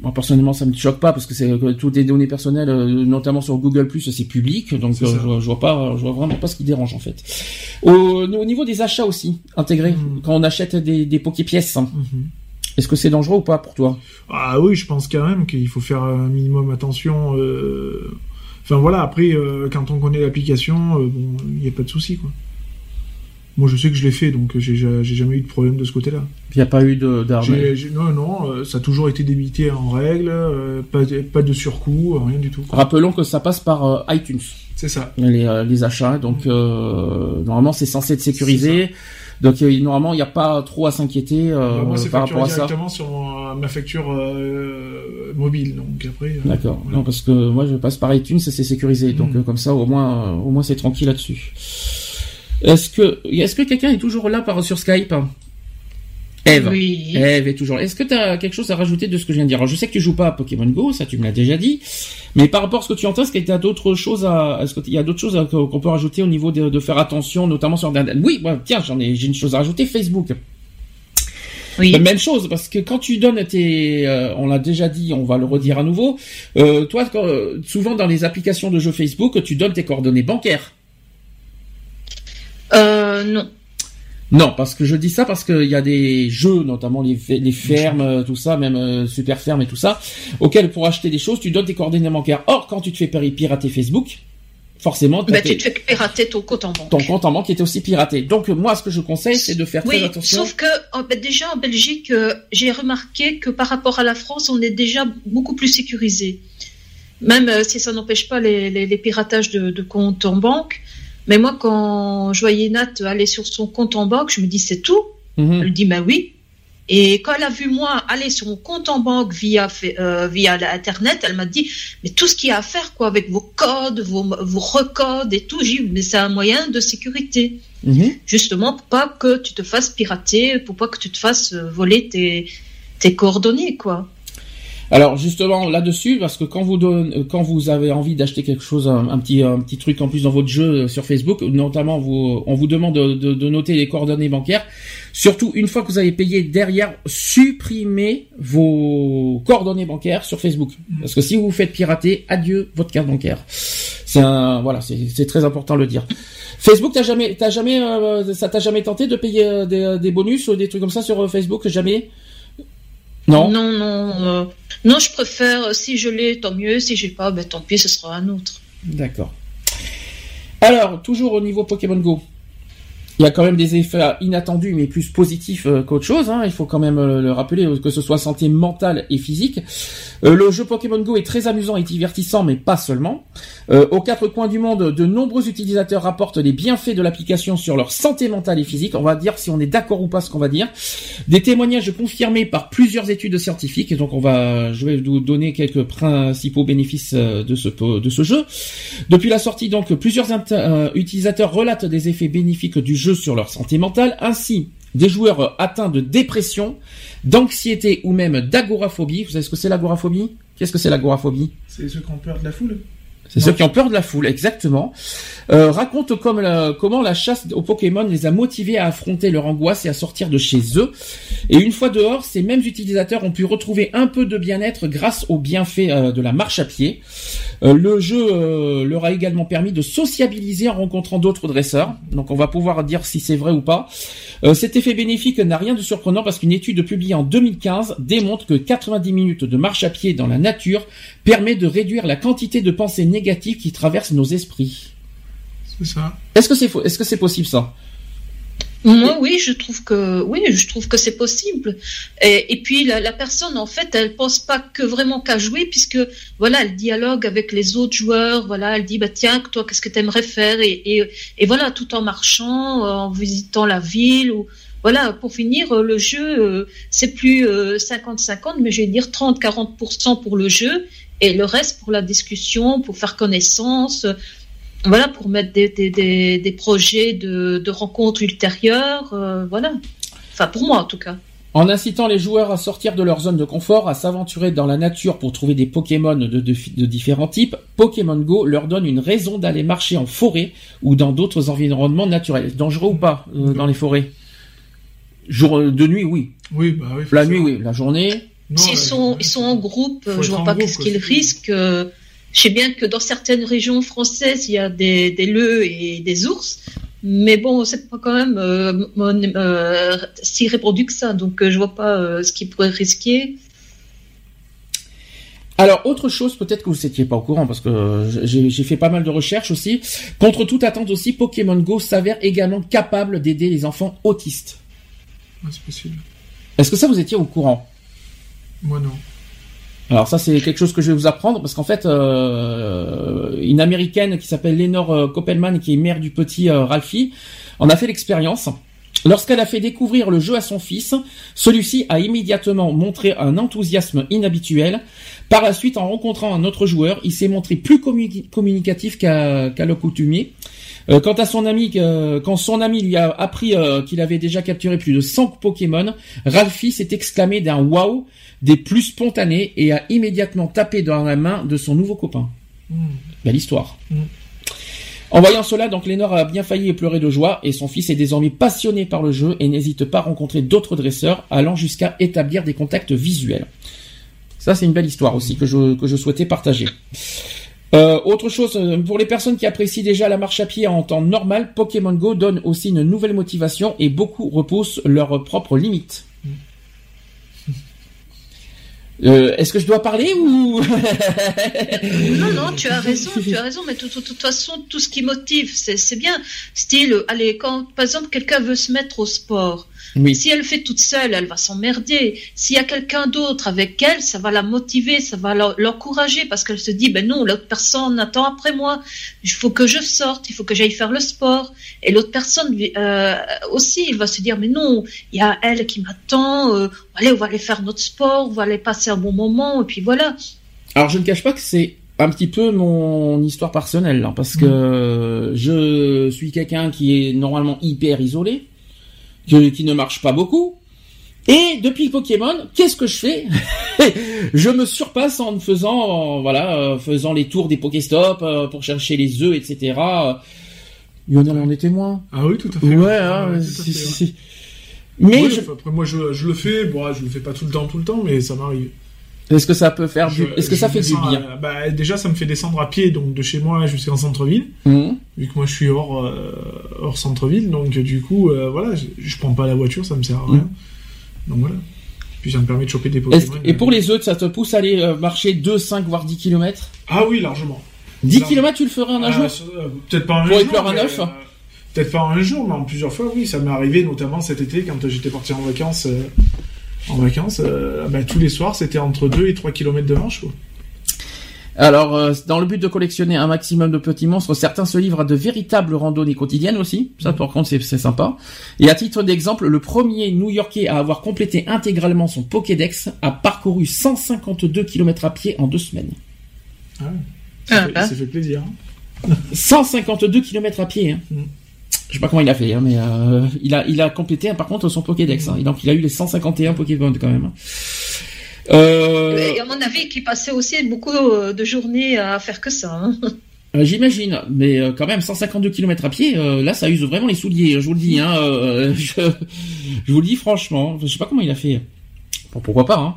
Moi personnellement, ça me choque pas parce que c'est que toutes les données personnelles, euh, notamment sur Google c'est public, donc euh, je, vois- je vois pas, je vois vraiment pas ce qui dérange en fait. Au, au niveau des achats aussi intégrés, Mhm. quand on achète des, des pièces, Mhm. est-ce que c'est dangereux ou pas pour toi? Ah oui, je pense quand même qu'il faut faire un minimum attention. euh, Enfin voilà, après, euh, quand on connaît l'application, bon, il n'y a pas de souci, quoi. Moi, je sais que je l'ai fait, donc euh, j'ai ja- j'ai jamais eu de problème de ce côté-là. Il n'y a pas eu de j'ai- Non, non, euh, ça a toujours été débité en règle, euh, pas, de- pas de surcoût, rien du tout. quoi. Rappelons que ça passe par euh, iTunes, C'est ça. les, euh, les achats, donc euh, normalement c'est censé être sécurisé. Donc normalement il n'y a pas trop à s'inquiéter euh, Bah, par rapport à ça. directement sur mon- ma facture euh, mobile, donc après. euh, D'accord. voilà. Non, parce que moi je passe par iTunes, c'est sécurisé, donc Mm. euh, comme ça au moins, au moins c'est tranquille là-dessus. Est-ce que, est-ce que quelqu'un est toujours là par sur Skype? Eve. Oui. Eve est toujours. là. Est-ce que tu as quelque chose à rajouter de ce que je viens de dire? Alors, Je sais que tu joues pas à Pokémon Go, ça tu me l'as déjà dit, mais par rapport à ce que tu entends, est-ce qu'il y a d'autres choses à, est-ce qu'il y a d'autres choses à- qu'on peut rajouter au niveau de, de faire attention, notamment sur Oui, tiens, j'en ai, j'ai une chose à rajouter. Facebook. Oui. La Même chose, parce que quand tu donnes tes, euh, on l'a déjà dit, on va le redire à nouveau. euh, toi, quand, souvent dans les applications de jeux Facebook, tu donnes tes coordonnées bancaires. Euh, non. Non, parce que je dis ça parce qu'il y a des jeux, notamment les, fe- les fermes, euh, tout ça, même euh, super ferme et tout ça, auxquels pour acheter des choses, tu donnes tes coordonnées bancaires. Or, quand tu te fais pirater Facebook, forcément, Bah, tu te fais pirater ton compte en banque. ton compte en banque était aussi piraté. Donc moi, ce que je conseille, c'est de faire Oui, très attention. sauf que en- déjà en Belgique, euh, j'ai remarqué que par rapport à la France, on est déjà beaucoup plus sécurisé. Même euh, si ça n'empêche pas les, les- les piratages de, de comptes en banque. Mais moi, quand je voyais Nat aller sur son compte en banque, je me dis c'est tout. Mhm. Elle dit bah oui. Et quand elle a vu moi aller sur mon compte en banque via euh, via internet, elle m'a dit mais tout ce qu'il y a à faire quoi avec vos codes, vos, vos recodes et tout, j'ai mais c'est un moyen de sécurité Mhm. justement pour pas que tu te fasses pirater, pour pas que tu te fasses voler tes, tes coordonnées, quoi. Alors justement là-dessus, parce que quand vous donne, euh, quand vous avez envie d'acheter quelque chose, un, un petit un petit truc en plus dans votre jeu euh, sur Facebook, notamment vous, on vous demande de, de- de noter les coordonnées bancaires. Surtout une fois que vous avez payé derrière, supprimez vos coordonnées bancaires sur Facebook, parce que si vous vous faites pirater, adieu votre carte bancaire. C'est un voilà, c'est très important de le dire. Facebook, t'as jamais, t'as jamais, euh, ça t'a jamais tenté de payer euh, des, des bonus ou des trucs comme ça sur Facebook, jamais? Non. Non, non, euh, non, je préfère, euh, si je l'ai, tant mieux, si j'ai pas, ben tant pis, ce sera un autre. D'accord. Alors, toujours au niveau Pokémon Go. Il y a quand même des effets inattendus, mais plus positifs euh, qu'autre chose. Hein. Il faut quand même euh, le rappeler, que ce soit santé mentale et physique. Euh, le jeu Pokémon Go est très amusant et divertissant, mais pas seulement. aux quatre coins du monde, de nombreux utilisateurs rapportent les bienfaits de l'application sur leur santé mentale et physique. On va dire si on est d'accord ou pas ce qu'on va dire. Des témoignages confirmés par plusieurs études scientifiques. Donc on va, je vais vous donner quelques principaux bénéfices de ce de ce jeu. Depuis la sortie, donc plusieurs utilisateurs relatent des effets bénéfiques du jeu sur leur santé mentale. Ainsi, des joueurs atteints de dépression, d'anxiété ou même d'agoraphobie. Vous savez ce que c'est l'agoraphobie? Qu'est-ce que c'est l'agoraphobie? C'est ceux qui ont peur de la foule. C'est ceux qui ont peur de la foule, exactement. Euh, raconte comme comment la chasse aux Pokémon les a motivés à affronter leur angoisse et à sortir de chez eux. Et une fois dehors, ces mêmes utilisateurs ont pu retrouver un peu de bien-être grâce aux bienfaits euh, de la marche à pied. Euh, le jeu euh, leur a également permis de sociabiliser en rencontrant d'autres dresseurs. Donc on va pouvoir dire si c'est vrai ou pas. Cet effet bénéfique n'a rien de surprenant parce qu'une étude publiée en 2015 démontre que 90 minutes de marche à pied dans la nature permet de réduire la quantité de pensées négatives qui traversent nos esprits. C'est ça. Est-ce que c'est est-ce que c'est possible ça? Moi, oui, je trouve que oui, je trouve que c'est possible. Et, puis la, personne, en fait, elle pense pas que vraiment qu'à jouer, puisque voilà, elle dialogue avec les autres joueurs. Voilà, elle dit bah tiens, toi, qu'est-ce que tu aimerais faire? Et, et, voilà, tout en marchant, en visitant la ville ou voilà. Pour finir, le jeu, euh, c'est plus 50-50, euh, mais je vais dire 30-40% pour le jeu et le reste pour la discussion, pour faire connaissance voilà, pour mettre des, des, des, projets de, de, rencontres ultérieures, euh, voilà. Enfin, pour moi en tout cas. En incitant les joueurs à sortir de leur zone de confort, à s'aventurer dans la nature pour trouver des Pokémon de, de, de, différents types, Pokémon Go leur donne une raison d'aller marcher en forêt ou dans d'autres environnements naturels. Dangereux ou pas euh, dans les forêts? Jour euh, de nuit, oui. Oui, bah oui. La nuit, oui. La journée. S'ils sont, ils sont en groupe, je vois pas qu'est-ce qu'ils risquent. Je sais bien que dans certaines régions françaises, il y a des, des leux et des ours, mais bon, c'est pas quand même euh, euh, si répandu que ça, donc euh, je vois pas ce qu'ils pourraient risquer. Alors, autre chose, peut-être que vous n'étiez pas au courant, parce que j'ai fait pas mal de recherches aussi. Contre toute attente aussi, Pokémon Go s'avère également capable d'aider les enfants autistes. c'est possible. Est-ce que ça, vous étiez au courant? Moi, non. Alors ça c'est quelque chose que je vais vous apprendre parce qu'en fait euh, une américaine qui s'appelle Lenore euh, Koppelman qui est mère du petit euh, Ralphie en a fait l'expérience. Lorsqu'elle a fait découvrir le jeu à son fils, celui-ci a immédiatement montré un enthousiasme inhabituel. Par la suite, en rencontrant un autre joueur, il s'est montré plus communicatif qu'à l'accoutumée. quant à son ami, quand son ami lui a appris qu'il avait déjà capturé plus de 100 Pokémon, Ralphie s'est exclamé d'un wow des plus spontanés et a immédiatement tapé dans la main de son nouveau copain. Hmm. Belle histoire. Hmm. En voyant cela, donc Lénore a bien failli pleurer de joie et son fils est désormais passionné par le jeu et n'hésite pas à rencontrer d'autres dresseurs allant jusqu'à établir des contacts visuels. Ça, c'est une belle histoire aussi que je, que je souhaitais partager. Euh, autre chose, euh, pour les personnes qui apprécient déjà la marche à pied en temps normal, Pokémon Go donne aussi une nouvelle motivation et beaucoup repoussent leurs propres limites. Euh, Est-ce que je dois parler ou Non, non, tu as raison, tu as raison, mais de toute façon, tout ce qui motive, c'est bien. Style, allez, quand par exemple quelqu'un veut se mettre au sport, si elle fait toute seule, elle va s'emmerder. S'il y a quelqu'un d'autre avec elle, ça va la motiver, ça va l'encourager parce qu'elle se dit, ben non, l'autre personne attend après moi. Il faut que je sorte, il faut que j'aille faire le sport. Et l'autre personne euh, aussi, il va se dire, mais non, il y a elle qui m'attend. Euh, allez, on va aller faire notre sport, on va aller passer un bon moment, et puis voilà. Alors je ne cache pas que c'est un petit peu mon histoire personnelle, hein, parce que mm. je suis quelqu'un qui est normalement hyper isolé qui, ne marche pas beaucoup. Et depuis Pokémon, qu'est-ce que je fais Je me surpasse en faisant, voilà, faisant les tours des Pokéstop euh, pour chercher les œufs, etc. Y en est témoin. Ah oui, tout à fait. Ouais, hein, si, Mais après moi, je, je, le fais. Bon, je le fais pas tout le temps, tout le temps, mais ça m'arrive. Est-ce que ça peut faire du... Est-ce que ça fait du bien bah, Déjà, ça me fait descendre à pied, donc de chez moi jusqu'en centre-ville. Mmh. Vu que moi, je suis hors, euh, hors centre-ville, donc du coup, euh, voilà, je, je, prends pas la voiture, ça me sert à rien. Mmh. Donc voilà. Puis ça me permet de choper des Pokémon. Et pour les autres, ça te pousse à aller euh, marcher 2, 5, voire 10 km Ah oui, largement. 10 km, tu le ferais en un jour? Peut-être pas en un jour. Pour éclore un œuf? peut-être pas en un jour, mais en plusieurs fois, oui. Ça m'est arrivé notamment cet été quand j'étais parti en vacances. En vacances, euh, bah, tous les soirs, c'était entre 2 et 3 km de marche. Quoi. Alors, euh, dans le but de collectionner un maximum de petits monstres, certains se livrent à de véritables randonnées quotidiennes aussi. Ça, par contre, c'est sympa. Et à titre d'exemple, le premier New-Yorkais à avoir complété intégralement son Pokédex a parcouru 152 km à pied en deux semaines. Ah ouais. Ça, Ah, fait, bah. ça fait plaisir. hein. 152 km à pied. Hein. Mm. Je sais pas comment il a fait, hein, mais euh, il a il a complété hein, par contre son Pokédex. Hein, donc il a eu les 151 Pokémon quand même. Euh, Et à mon avis, qui passait aussi beaucoup euh, de journées à faire que ça. hein. Euh, J'imagine, mais euh, quand même 152 km à pied, euh, là ça use vraiment les souliers, je vous le dis. Hein, euh, je, je vous le dis franchement, je sais pas comment il a fait. Bon, pourquoi pas. Hein.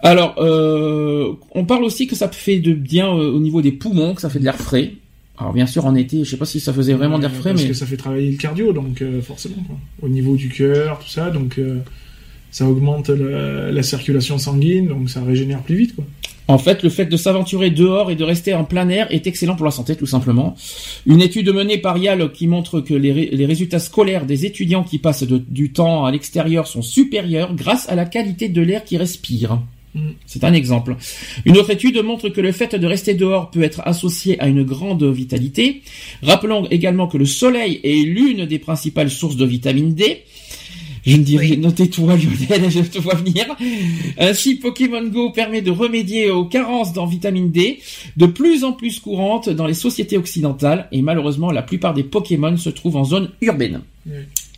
Alors, euh, on parle aussi que ça fait de bien euh, au niveau des poumons, que ça fait de l'air frais. Alors bien sûr en été, je sais pas si ça faisait vraiment de l'air Euh, frais, Parce mais que ça fait travailler le cardio, donc euh, forcément. Quoi. Au niveau du cœur, tout ça, donc euh, ça augmente la, la circulation sanguine, donc ça régénère plus vite. Quoi. En fait, le fait de s'aventurer dehors et de rester en plein air est excellent pour la santé, tout simplement. Une étude menée par YAL qui montre que les, ré- les résultats scolaires des étudiants qui passent de- du temps à l'extérieur sont supérieurs grâce à la qualité de l'air qu'ils respirent. Mm. C'est un exemple. Une autre étude montre que le fait de rester dehors peut être associé à une grande vitalité. Rappelons également que le soleil est l'une des principales sources de vitamine D. Je ne dirais, Oui. notez-toi Lionel, je te vois venir. Ainsi, Pokémon Go permet de remédier aux carences en vitamine D, de plus en plus courantes dans les sociétés occidentales, et malheureusement, la plupart des Pokémon se trouvent en zone urbaine. Oui.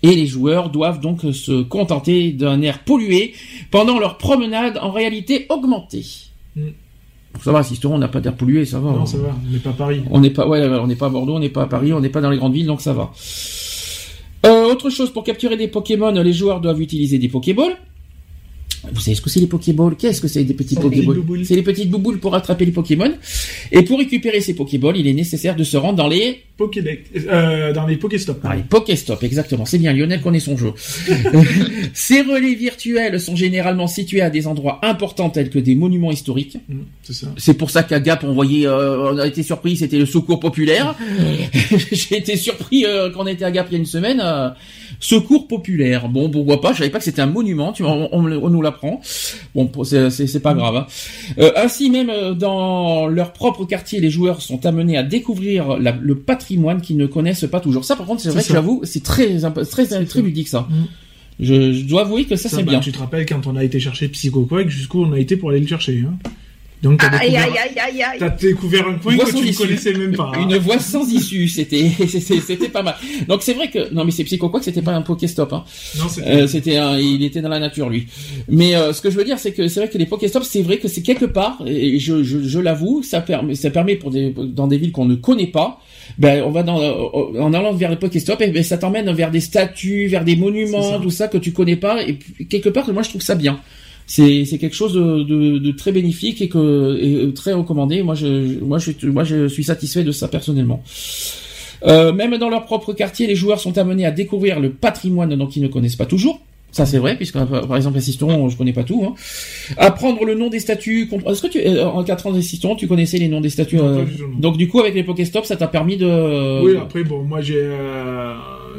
Et les joueurs doivent donc se contenter d'un air pollué pendant leur promenade en réalité augmentée. Mm. Ça va, Sisteron, on n'a pas d'air pollué, ça va. Non, ça va, on n'est pas Paris. On n'est pas, ouais, on n'est pas à Bordeaux, on n'est pas à Paris, on n'est pas dans les grandes villes, donc ça va. Euh, autre chose, pour capturer des Pokémon, les joueurs doivent utiliser des Pokéballs. Vous savez ce que c'est les Pokéballs? Qu'est-ce que c'est des petits Des Pokéballs? bouboules. C'est les petites bouboules pour attraper les Pokémon. Et pour récupérer ces Pokéballs, il est nécessaire de se rendre dans les Pokédex, euh, dans les Pokéstop. ah, les Pokéstop, exactement. C'est bien, Lionel connaît son jeu. Ces relais virtuels sont généralement situés à des endroits importants tels que des monuments historiques. Mm, c'est ça. C'est pour ça qu'à Gap, on voyait, euh, on a été surpris, c'était le secours populaire. J'ai été surpris euh, quand on était à Gap il y a une semaine. Secours populaire. Bon, pourquoi pas Je savais pas que c'était un monument. Tu vois, on, on, on nous l'apprend. Bon, c'est pas grave. hein. Euh, ainsi même, euh, dans leur propre quartier, les joueurs sont amenés à découvrir la- le patrimoine qu'ils ne connaissent pas toujours. Ça, par contre, c'est vrai que j'avoue, c'est très, très, très, ludique ça. Mm. Je, je dois avouer que ça, Ça, c'est bah, bien. Tu te rappelles quand on a été chercher Psycho Quake, jusqu'où on a été pour aller le chercher. Hein Donc t'as Aïe, découvert, aïe, aïe, aïe, aïe. t'as découvert un coin que tu ne connaissais même pas. hein. Une voie sans issue, c'était c'était c'était pas mal. Donc c'est vrai que non mais c'est Psycho quoi que c'était pas un Pokéstop hein. Non, c'était Euh, c'était un, il était dans la nature lui. Mais euh, ce que je veux dire c'est que c'est vrai que les Pokéstops c'est vrai que c'est quelque part et je je, je l'avoue ça permet ça permet pour des dans des villes qu'on ne connaît pas ben on va dans euh, en allant vers les Pokéstops et ben, ça t'emmène vers des statues, vers des monuments, ça. tout ça que tu connais pas et puis, quelque part moi je trouve ça bien. C'est c'est quelque chose de, de, de très bénéfique et que et euh, très recommandé. Moi je moi je moi je suis satisfait de ça personnellement. Euh, même dans leur propre quartier, les joueurs sont amenés à découvrir le patrimoine dont ils ne connaissent pas toujours. Ça c'est vrai, puisque euh, par exemple Assiston, je connais pas tout. Hein. Apprendre le nom des statues. Est-ce que tu, euh, en 4 ans d'Assiston, tu connaissais les noms des statues Non, euh. Donc du coup, avec les Pokéstops, ça t'a permis de. Oui, après, bon, moi, j'ai, euh,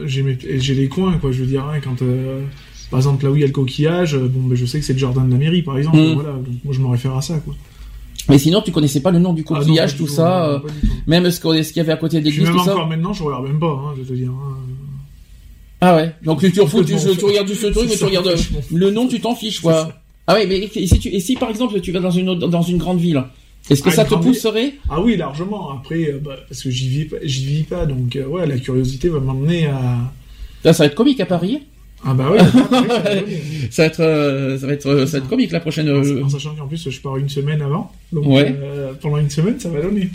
j'ai, mes- j'ai les coins, quoi, je veux dire, hein, quand, euh, par exemple, là où il y a le coquillage, euh, bon, ben, je sais que c'est le jardin de la mairie, par exemple, Mm. voilà, donc moi, je me réfère à ça, quoi. Mais sinon, tu connaissais pas le nom du Ah, non, coquillage, tout ça. euh. Même ce qu'il y avait à côté de l'église, tout ça. encore maintenant, je regarde même pas, hein, je te dire. hein. Ah ouais. Donc tu, tu, tu, regardes juste le truc, mais tu regardes fous. le nom, tu t'en fiches, quoi. Ah ouais, mais et si tu, et si par exemple tu vas dans une autre- dans une grande ville, est-ce que Ah, ça te pousserait? Ah oui, largement. Après, euh, bah, parce que j'y vis, j'y vis pas, donc euh, ouais, la curiosité va m'emmener à. Là, ça va être comique à Paris. Ah bah ouais, ça va être, euh, ça va être, euh, ça va être comique la prochaine. euh, En, en sachant qu'en plus, je pars une semaine avant, donc Ouais. euh, pendant une semaine, ça va donner.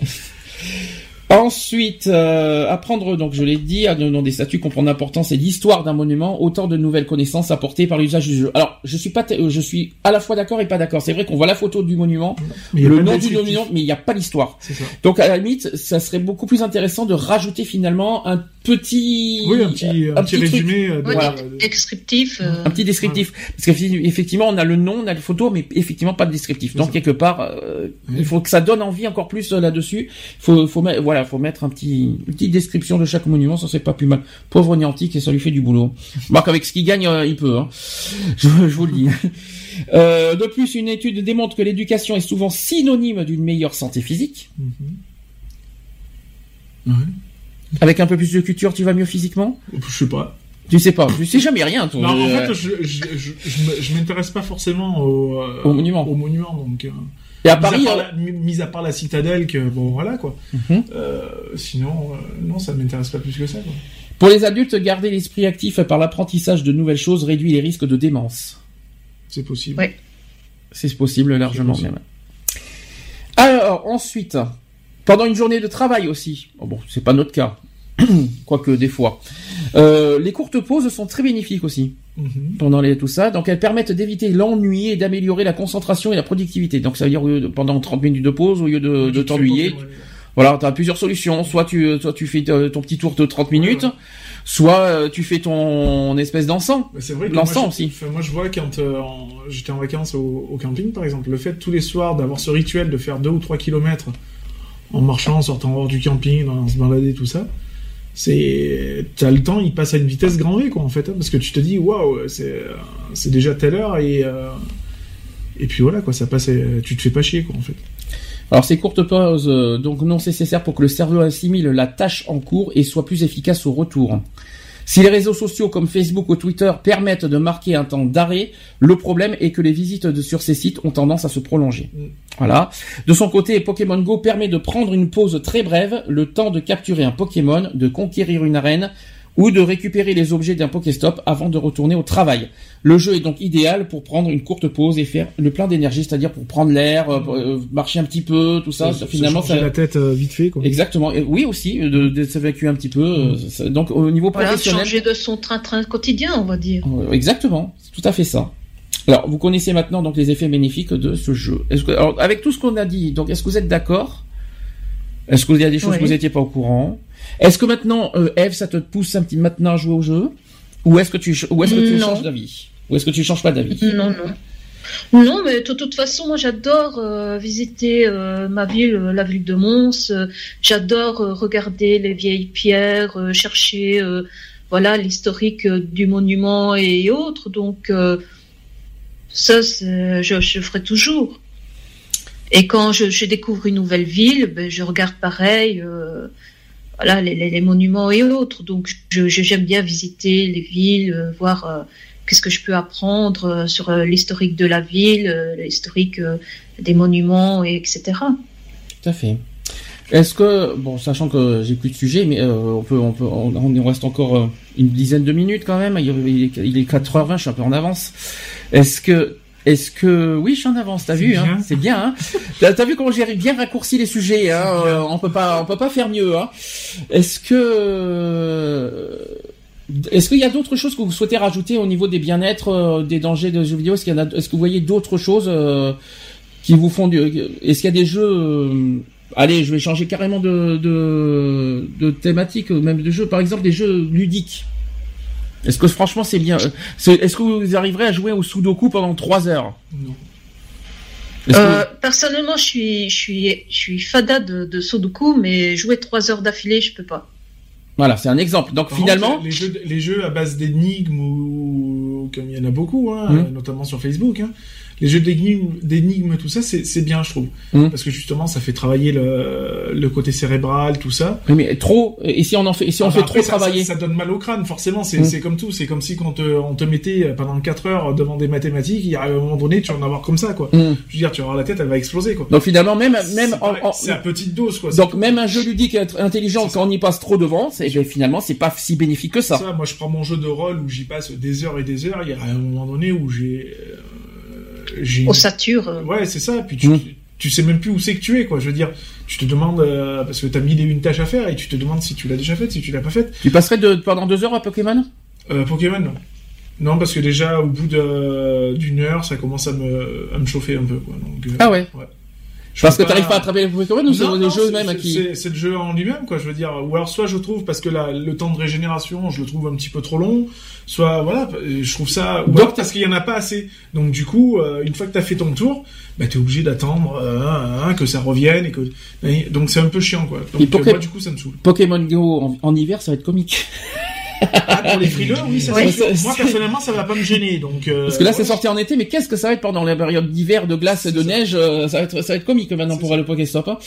Ensuite, euh, apprendre, donc je l'ai dit, à nom des statuts, comprendre l'importance et l'histoire d'un monument, autant de nouvelles connaissances apportées par l'usage du jeu. Alors, je suis pas, t- euh, je suis à la fois d'accord et pas d'accord. C'est vrai qu'on voit la photo du monument, Mais le nom du descriptif. monument, mais il n'y a pas l'histoire. C'est ça. Donc à la limite, ça serait beaucoup plus intéressant de rajouter finalement un petit, Oui, un petit, un un petit résumé. euh, de- Ouais, Voilà. des descriptifs. euh, un petit descriptif. Parce qu'effectivement, on a le nom, on a les photos, mais effectivement pas de descriptif. Donc ça. quelque part, euh, Oui. il faut que ça donne envie encore plus euh, là-dessus. Faut, faut, mettre- voilà, voilà, faut mettre un petit, une petite description de chaque monument, ça c'est pas plus mal. Pauvre Niantic et ça lui fait du boulot. Marc avec ce qu'il gagne, euh, il peut. Hein. Je, je vous le dis. Euh, de plus, une étude démontre que l'éducation est souvent synonyme d'une meilleure santé physique. Ouais. Avec un peu plus de culture, tu vas mieux physiquement? Je sais pas. Tu sais pas, tu sais jamais rien. Toi. Non, en Euh, fait, je, je, je, m'intéresse pas forcément au, euh, Au monument. Au monument, donc. Et à mis, Paris, à part la, mi- mis à part la citadelle, que bon, voilà quoi. Mhm. Euh, sinon, euh, non, ça m'intéresse pas plus que ça. Quoi. pour les adultes, garder l'esprit actif par l'apprentissage de nouvelles choses réduit les risques de démence. C'est possible. Ouais. C'est possible largement possible. même. Alors ensuite, pendant une journée de travail aussi. Oh bon, c'est pas notre cas, quoique des fois. Euh, les courtes pauses sont très bénéfiques aussi Mhm. pendant les, tout ça. Donc elles permettent d'éviter l'ennui et d'améliorer la concentration et la productivité. Donc ça veut dire pendant 30 minutes de pause, au lieu de, de t'ennuyer, voilà, tu as plusieurs solutions. Soit tu, soit tu fais euh, ton petit tour de 30 minutes, soit euh, tu fais ton espèce d'encens. C'est vrai que moi, aussi. moi, je vois quand euh, j'étais en vacances au, au camping, par exemple, le fait tous les soirs d'avoir ce rituel de faire deux ou trois kilomètres en marchant, en sortant hors du camping, en se balader, tout ça, c'est t'as le temps, il passe à une vitesse grand V, quoi, en fait, hein, parce que tu te dis, waouh, c'est euh, c'est déjà telle heure et euh, et puis voilà, quoi, ça passe, euh, tu te fais pas chier, quoi, en fait. Alors ces courtes pauses, donc non nécessaires pour que le cerveau assimile la tâche en cours et soit plus efficace au retour. Si les réseaux sociaux comme Facebook ou Twitter permettent de marquer un temps d'arrêt, le problème est que les visites de- sur ces sites ont tendance à se prolonger. Mm. Voilà. De son côté, Pokémon Go permet de prendre une pause très brève, le temps de capturer un Pokémon, de conquérir une arène ou de récupérer les objets d'un Pokéstop avant de retourner au travail. Le jeu est donc idéal pour prendre une courte pause et faire le plein d'énergie, c'est-à-dire pour prendre l'air, euh, euh, marcher un petit peu, tout ça. Se- se finalement, changer ça, la tête euh, vite fait, quoi. Exactement. Et oui aussi, euh, de, de s'évacuer un petit peu. euh, ça- donc au niveau Voilà, professionnel. changer de son train-train quotidien, on va dire. Euh, Exactement, c'est tout à fait ça. Alors, vous connaissez maintenant donc les effets bénéfiques de ce jeu. Est-ce que, alors, avec tout ce qu'on a dit, donc est-ce que vous êtes d'accord? Est-ce qu'il y a des choses Oui. que vous n'étiez pas au courant? Est-ce que maintenant, euh, Eve, ça te pousse un petit maintenant à jouer au jeu? Ou est-ce que tu, ch- ou est-ce que tu Non. changes d'avis? Ou est-ce que tu changes pas d'avis? Non, non. Non, mais de toute façon, moi j'adore euh, visiter euh, ma ville, euh, la ville de Mons. J'adore regarder les vieilles pierres, chercher voilà l'historique du monument et autres. Donc ça, je, je ferai toujours. Et quand je, je découvre une nouvelle ville, ben, je regarde pareil. Voilà les, monuments et autres. Donc je- je- j'aime bien visiter les villes, euh, voir euh, qu'est-ce que je peux apprendre euh, sur l'historique de la ville, l'historique des monuments, et etc. Tout à fait. Est-ce que, bon, sachant que j'ai plus de sujet, mais on peut, on peut, on, reste encore une dizaine de minutes quand même. Il, il est 4h20, je suis un peu en avance. Est-ce que, est-ce que, oui, je suis en avance. T'as vu, hein. C'est bien. Hein t'as, vu comment j'ai bien raccourci les sujets. Hein euh, on peut pas, on peut pas faire mieux. Hein est-ce que, euh, est-ce qu'il y a d'autres choses que vous souhaitez rajouter au niveau des bien-être, euh, des dangers de jeux vidéo? Est-ce qu'il y en a, est-ce que vous voyez d'autres choses euh, qui vous font du, est-ce qu'il y a des jeux allez je vais changer carrément de, de, de thématique même de jeu par exemple des jeux ludiques est-ce que franchement c'est bien euh, c'est- est-ce que vous arriverez à jouer au sudoku pendant trois heures? Non. Que Euh, personnellement, je suis, je suis, je suis fada de, de Sudoku, mais jouer trois heures d'affilée, je peux pas. voilà c'est un exemple donc Par finalement contre, les jeux, les jeux à base d'énigmes ou comme il y en a beaucoup, hein, euh, notamment sur Facebook, hein, les jeux d'énigmes, tout ça, c'est bien, je trouve, Mhm. parce que justement, ça fait travailler le, le côté cérébral, tout ça. oui, mais trop et si on en fait et si on Ah, fait bah, après, trop ça- travailler ça, ça donne mal au crâne, forcément. C'est c'est comme tout. C'est comme si quand te- on te mettait euh, pendant 4 heures devant des mathématiques, il y a un moment donné, tu vas en avoir comme ça, quoi. Hmm. Je veux dire, tu vas avoir la tête, elle va exploser, quoi. donc finalement même même C'est à petite dose, quoi. donc même un jeu ludique intelligent quand on y passe trop devant c'est ben, finalement c'est pas si bénéfique que ça. ça Moi, je prends mon jeu de rôle où j'y passe des heures et des heures. Il y a un moment donné où j'ai, j'ai. Au Sature, euh, Ouais, c'est ça. Puis tu, Mm. tu sais même plus où c'est que tu es, quoi. Je veux dire, tu te demandes euh, parce que t'as mille et une tâches à faire et tu te demandes si tu l'as déjà faite, si tu l'as pas faite. tu passerais de pendant deux heures à Pokémon? Euh, Pokémon, non. Non, parce que déjà au bout de- d'une heure, ça commence à me, à me chauffer un peu, quoi. Donc, euh, ah ouais Je Parce que t'arrives pas à attraper les Pokémon ou c'est le jeu même qui. c'est- le jeu en lui-même, quoi. Je veux dire, ou alors soit je trouve parce que la, le temps de régénération, je le trouve un petit peu trop long, soit voilà, je trouve ça. Ou Donc, alors parce qu'il y en a pas assez. Donc du coup, euh, une fois que t'as fait ton tour, bah t'es obligé d'attendre euh, que ça revienne et que. Donc c'est un peu chiant, quoi. Et Donc que- moi, du coup, ça me saoule. Pokémon Go en, en hiver, ça va être comique. Ah, pour les frileux, oui, ça Ouais, c'est ça- Moi c'est- personnellement, ça va pas me gêner. Donc euh, Parce que là, c'est voilà. sorti en été, mais qu'est-ce que ça va être pendant la période d'hiver, de glace et de C'est ça. neige euh, Ça va être, ça va être comique maintenant C'est pour ça. le Pokéstop. Hein.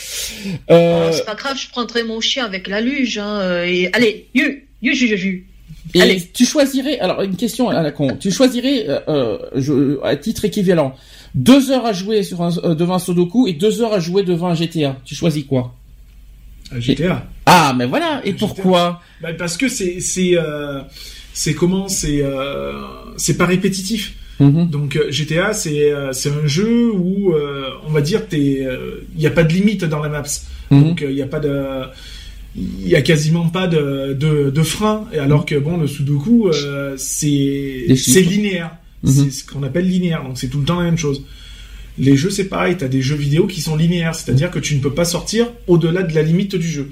Euh, Oh, c'est pas grave, je prendrai mon chien avec la luge. Hein, euh, et allez, yu, yu, yu, yu, yu. et allez. tu choisirais, alors une question à la con, tu choisirais euh, je- à titre équivalent deux heures à jouer sur un, euh, devant un Sudoku et deux heures à jouer devant un GTA. Tu choisis quoi? Euh, GTA. Ah, mais voilà. Et pourquoi? Bah, parce que c'est c'est euh, c'est comment? C'est euh, c'est pas répétitif. Mhm. Donc euh, GTA c'est c'est un jeu où euh, on va dire t'es il y a pas de limite dans la maps. Mhm. Donc il y a pas de il y a quasiment pas de de, de frein et alors que bon le Sudoku c'est c'est linéaire. Mhm. C'est ce qu'on appelle linéaire. Donc c'est tout le temps la même chose. Les jeux c'est pareil, t'as des jeux vidéo qui sont linéaires, c'est-à-dire que tu ne peux pas sortir au-delà de la limite du jeu.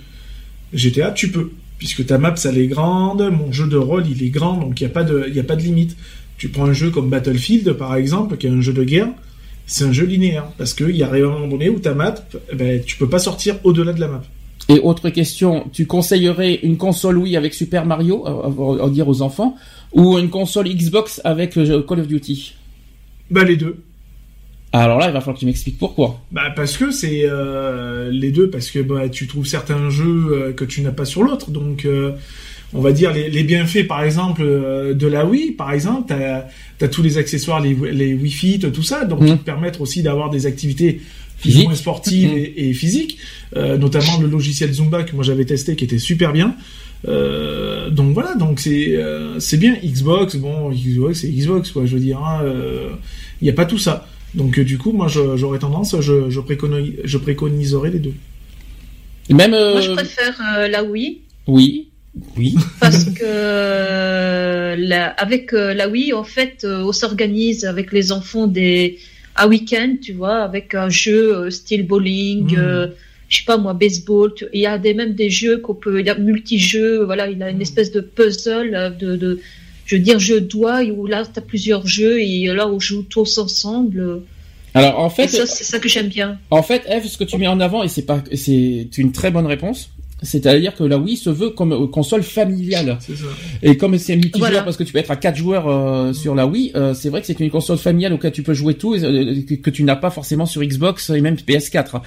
GTA, tu peux, puisque ta map, elle est grande, mon jeu de rôle, il est grand, donc il n'y a, pas de- il y a pas de limite. Tu prends un jeu comme Battlefield, par exemple, qui est un jeu de guerre, c'est un jeu linéaire, parce qu'il y a un moment donné où ta map, eh ben, tu peux pas sortir au-delà de la map. Et autre question, tu conseillerais une console Wii avec Super Mario, à, dire aux enfants, ou une console Xbox avec euh, Call of Duty? Bah les deux. Alors là, il va falloir que tu m'expliques pourquoi. Bah parce que c'est euh, les deux, parce que bah, tu trouves certains jeux euh, que tu n'as pas sur l'autre, donc euh, on va dire les, les bienfaits par exemple euh, de la Wii, par exemple, t'as as tous les accessoires, les, les Wii Fit, tout ça, donc Mhm. qui te permettent aussi d'avoir des activités moins sportives Mhm. et, et physiques, euh, notamment le logiciel Zumba que moi j'avais testé qui était super bien. Euh, donc voilà, donc c'est euh, c'est bien Xbox, bon Xbox c'est Xbox quoi, je veux dire, il n'y a pas tout ça. Donc euh, du coup moi j'aurais tendance, je, je, préconise, je préconiserais les deux. Et Même euh, Moi, je préfère euh, la Wii oui, oui. parce que euh, la, avec euh, la Wii, en fait, euh, on s'organise avec les enfants des un week-end, tu vois, avec un jeu euh, style bowling. Mm. euh, je sais pas moi, baseball. tu- Il y a des, même des jeux qu'on peut, il y a multi-jeux. Voilà, il a une Mm. espèce de puzzle de, de je veux dire, jeu de doigts où là, tu as plusieurs jeux et là, on joue tous ensemble. Alors en fait, c'est ça que j'aime bien. En fait, Eve, ce que tu mets en avant, et c'est pas, c'est une très bonne réponse, c'est-à-dire que la Wii se veut comme euh, console familiale. C'est ça. Et comme c'est multijoueur, Voilà. parce que tu peux être à quatre joueurs euh, sur la Wii, euh, c'est vrai que c'est une console familiale auquel tu peux jouer tout, euh, que, que tu n'as pas forcément sur Xbox et même PS4.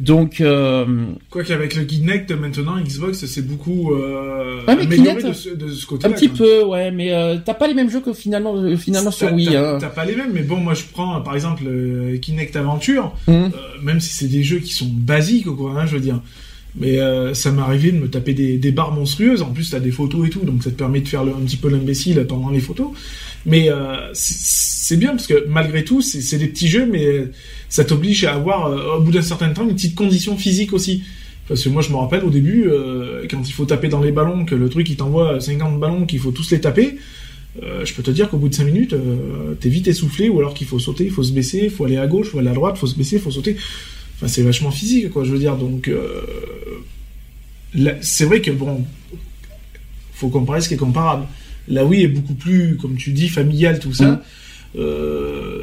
Donc, euh, Quoi qu'avec le Kinect maintenant Xbox c'est beaucoup euh, Ah, mais amélioré Kinect, de ce, de ce côté-là. un petit peu, ouais, mais euh, t'as pas les mêmes jeux que finalement, euh, finalement sur Wii. T'as hein. t'as pas les mêmes, mais bon, moi je prends par exemple euh, Kinect Aventure, euh, même si c'est des jeux qui sont basiques, quoi, hein, je veux dire. Mais euh, ça m'est arrivé de me taper des, des barres monstrueuses. En plus, t'as des photos et tout, donc ça te permet de faire le- un petit peu l'imbécile pendant les photos. Mais euh, c'est bien parce que malgré tout, c'est c'est des petits jeux, mais ça t'oblige à avoir, euh, au bout d'un certain temps, une petite condition physique aussi. Parce que moi, je me rappelle au début, euh, quand il faut taper dans les ballons, que le truc il t'envoie 50 ballons, qu'il faut tous les taper. Euh, je peux te dire qu'au bout de 5 minutes, euh, t'es vite essoufflé, ou alors qu'il faut sauter, il faut se baisser, il faut aller à gauche, il faut aller à droite, il faut se baisser, il faut sauter. Enfin, c'est vachement physique, quoi, je veux dire. Donc, euh, c'est vrai que, bon, faut comparer ce qui est comparable. La Wii est beaucoup plus, comme tu dis, familial, tout ça, Mhm. euh,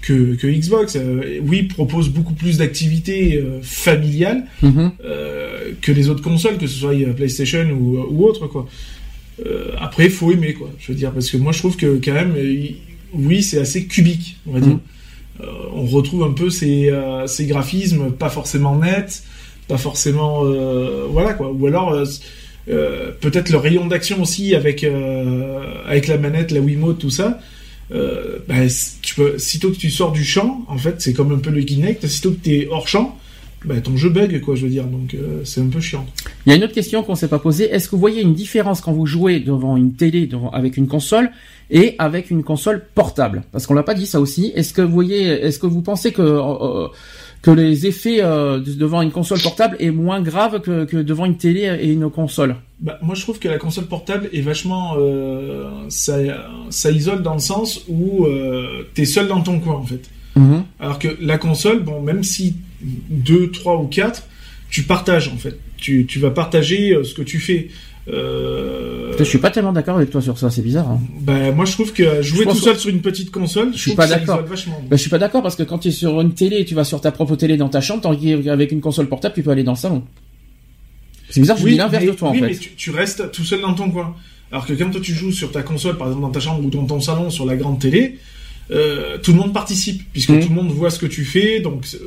que, que Xbox. Euh, Wii propose beaucoup plus d'activités euh, familiales Mhm. euh, que les autres consoles, que ce soit PlayStation ou, ou autre, quoi. Après, faut aimer, quoi. Je veux dire, parce que moi, je trouve que quand même, oui, c'est assez cubique, on va dire. Euh, on retrouve un peu ces, euh, ces graphismes pas forcément nets, pas forcément, euh, voilà, quoi. Ou alors, euh, euh, peut-être le rayon d'action aussi avec euh, avec la manette, la Wiimote, tout ça. Euh, c- tu peux, sitôt que tu sors du champ, en fait, c'est comme un peu le Kinect. Sitôt que t'es hors champ, bah, ton jeu bug, quoi, je veux dire. Donc, euh, c'est un peu chiant. Il y a une autre question qu'on s'est pas posée. Est-ce que vous voyez une différence quand vous jouez devant une télé, devant, avec une console et avec une console portable? Parce qu'on l'a pas dit ça aussi. Est-ce que vous voyez, est-ce que vous pensez que euh, que les effets euh, de- devant une console portable est moins grave que, que devant une télé et une console? Bah, moi, je trouve que la console portable est vachement, euh, ça, ça isole dans le sens où euh, t'es seul dans ton coin, en fait. Alors que la console, bon, même si deux, trois ou quatre, tu partages en fait. Tu, tu vas partager euh, ce que tu fais. Euh... Je suis pas tellement d'accord avec toi sur ça, c'est bizarre. Hein. Ben, moi je trouve que jouer tout seul sur une petite console, je, je suis pas d'accord. Ben, je suis pas d'accord parce que quand tu es sur une télé tu vas sur ta propre télé dans ta chambre, qu'avec une console portable, tu peux aller dans le salon. C'est bizarre, je Oui, dis l'inverse de toi oui, en mais fait. tu, tu restes tout seul dans ton coin. Alors que quand toi tu joues sur ta console, par exemple dans ta chambre ou dans ton salon sur la grande télé, euh, tout le monde participe puisque Mhm. tout le monde voit ce que tu fais, donc euh,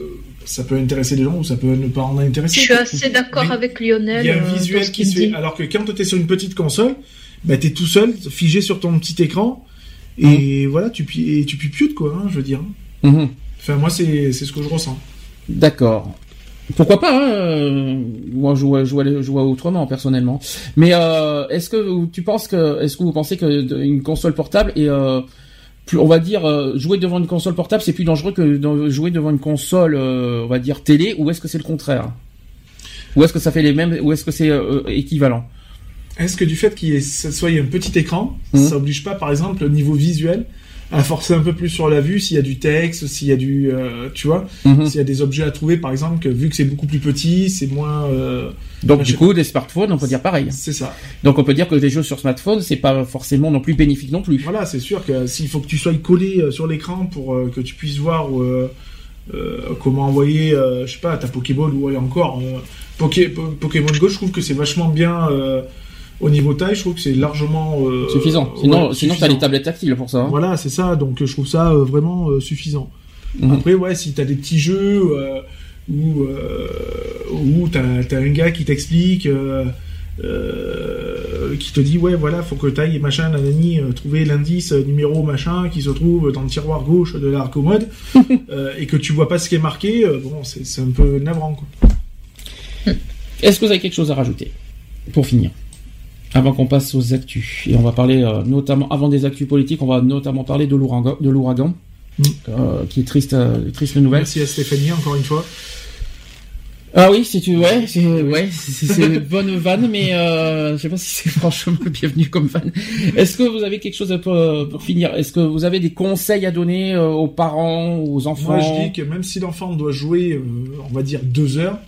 ça peut intéresser les gens ou ça peut ne pas en Je intéresser. suis assez d'accord avec Lionel. Il y a euh, un dans visuel qui se fait. Alors que quand tu es sur une petite console, bah, tu es tout seul, figé sur ton petit écran, et voilà, tu, et tu pipiotes, quoi, hein, je veux dire. Mhm. Enfin, moi, c'est c'est ce que je ressens. D'accord. Pourquoi pas hein, euh, Moi, je vois, je vois, je vois autrement personnellement. Mais euh, est-ce que tu penses que, est-ce que vous pensez que une console portable est euh, plus, on va dire, euh, jouer devant une console portable, c'est plus dangereux que de jouer devant une console, euh, on va dire télé, ou est-ce que c'est le contraire? Ou est-ce que ça fait les mêmes, ou est-ce que c'est euh, équivalent? Est-ce que du fait qu'il y ait, ça soit un petit écran, Mhm. ça oblige pas, par exemple, au niveau visuel, à forcer un peu plus sur la vue s'il y a du texte, s'il y a du, euh, tu vois, Mhm. s'il y a des objets à trouver, par exemple, que vu que c'est beaucoup plus petit, c'est moins, euh, Donc du coup, des smartphones, on peut dire pareil. c'est ça. Donc on peut dire que les jeux sur smartphone, c'est pas forcément non plus bénéfique non plus. Voilà, c'est sûr que s'il faut que tu sois collé euh, sur l'écran pour euh, que tu puisses voir comment envoyer, je sais pas, ta Pokéball ou encore Poké- Po- Pokémon Go, je trouve que c'est vachement bien au niveau taille. Je trouve que c'est largement euh, Suffisant. Sinon, ouais, sinon t'as les tablettes tactiles pour ça. hein. Voilà, c'est ça. Donc euh, je trouve ça euh, vraiment euh, suffisant. Mhm. Après, ouais, si t'as des petits jeux où, où t'as as un gars qui t'explique, qui te dit, ouais, voilà, faut que t'ailles, machin, nanani, trouver l'indice numéro machin qui se trouve dans le tiroir gauche de la commode, et que tu vois pas ce qui est marqué, bon, c'est c'est un peu navrant, quoi. Est-ce que vous avez quelque chose à rajouter pour finir? Avant qu'on passe aux actus et on va parler euh, notamment avant des actus politiques on va notamment parler de l'ouragan de l'ouragan Mm. euh, qui est triste euh, triste nouvelle Merci à Stéphanie, encore une fois. ah oui si tu ouais c'est ouais c'est une bonne vanne mais euh, je sais pas si c'est franchement bienvenu comme vanne est-ce que vous avez quelque chose à- pour, pour finir? Est-ce que vous avez des conseils à donner euh, aux parents aux enfants Moi, je dis que même si l'enfant doit jouer, euh, on va dire deux heures,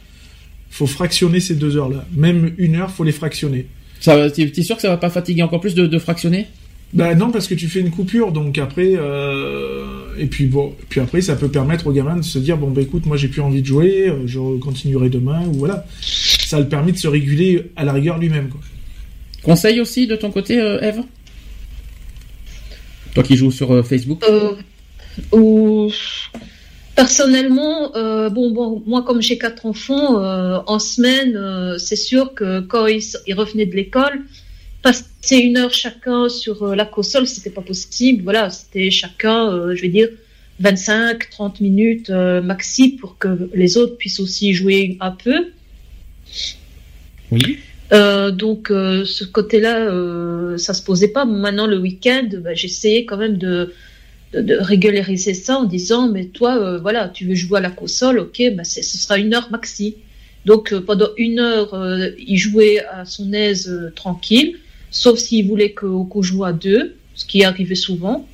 faut fractionner ces deux heures-là. Même une heure, faut les fractionner. Ça t'es t'es sûr que ça va pas fatiguer encore plus de, de fractionner? Bah non, parce que tu fais une coupure, donc après, euh, et puis bon, puis après, ça peut permettre au gamin de se dire bon bah écoute, moi j'ai plus envie de jouer, euh, je continuerai demain ou voilà. Ça le permet de se réguler à la rigueur lui-même. quoi. conseil aussi de ton côté euh, Eve? Toi qui joues sur euh, Facebook? Euh, ou personnellement, euh, bon, bon, moi comme j'ai quatre enfants, euh, en semaine, euh, c'est sûr que quand ils, ils revenaient de l'école, passer une heure chacun sur la console, c'était pas possible. Voilà, c'était chacun, je vais dire, 25, 30 minutes maxi pour que les autres puissent aussi jouer un peu. oui Euh, donc euh, ce côté-là, euh, ça se posait pas. Maintenant le week-end, bah, j'essayais quand même de, de, régulariser ça en disant mais toi, euh, voilà, tu veux jouer à la console, ok, bah, ce sera une heure maxi. Donc euh, pendant une heure, euh, il jouait à son aise tranquille, sauf s'il voulait qu'on joue à deux, ce qui arrivait souvent.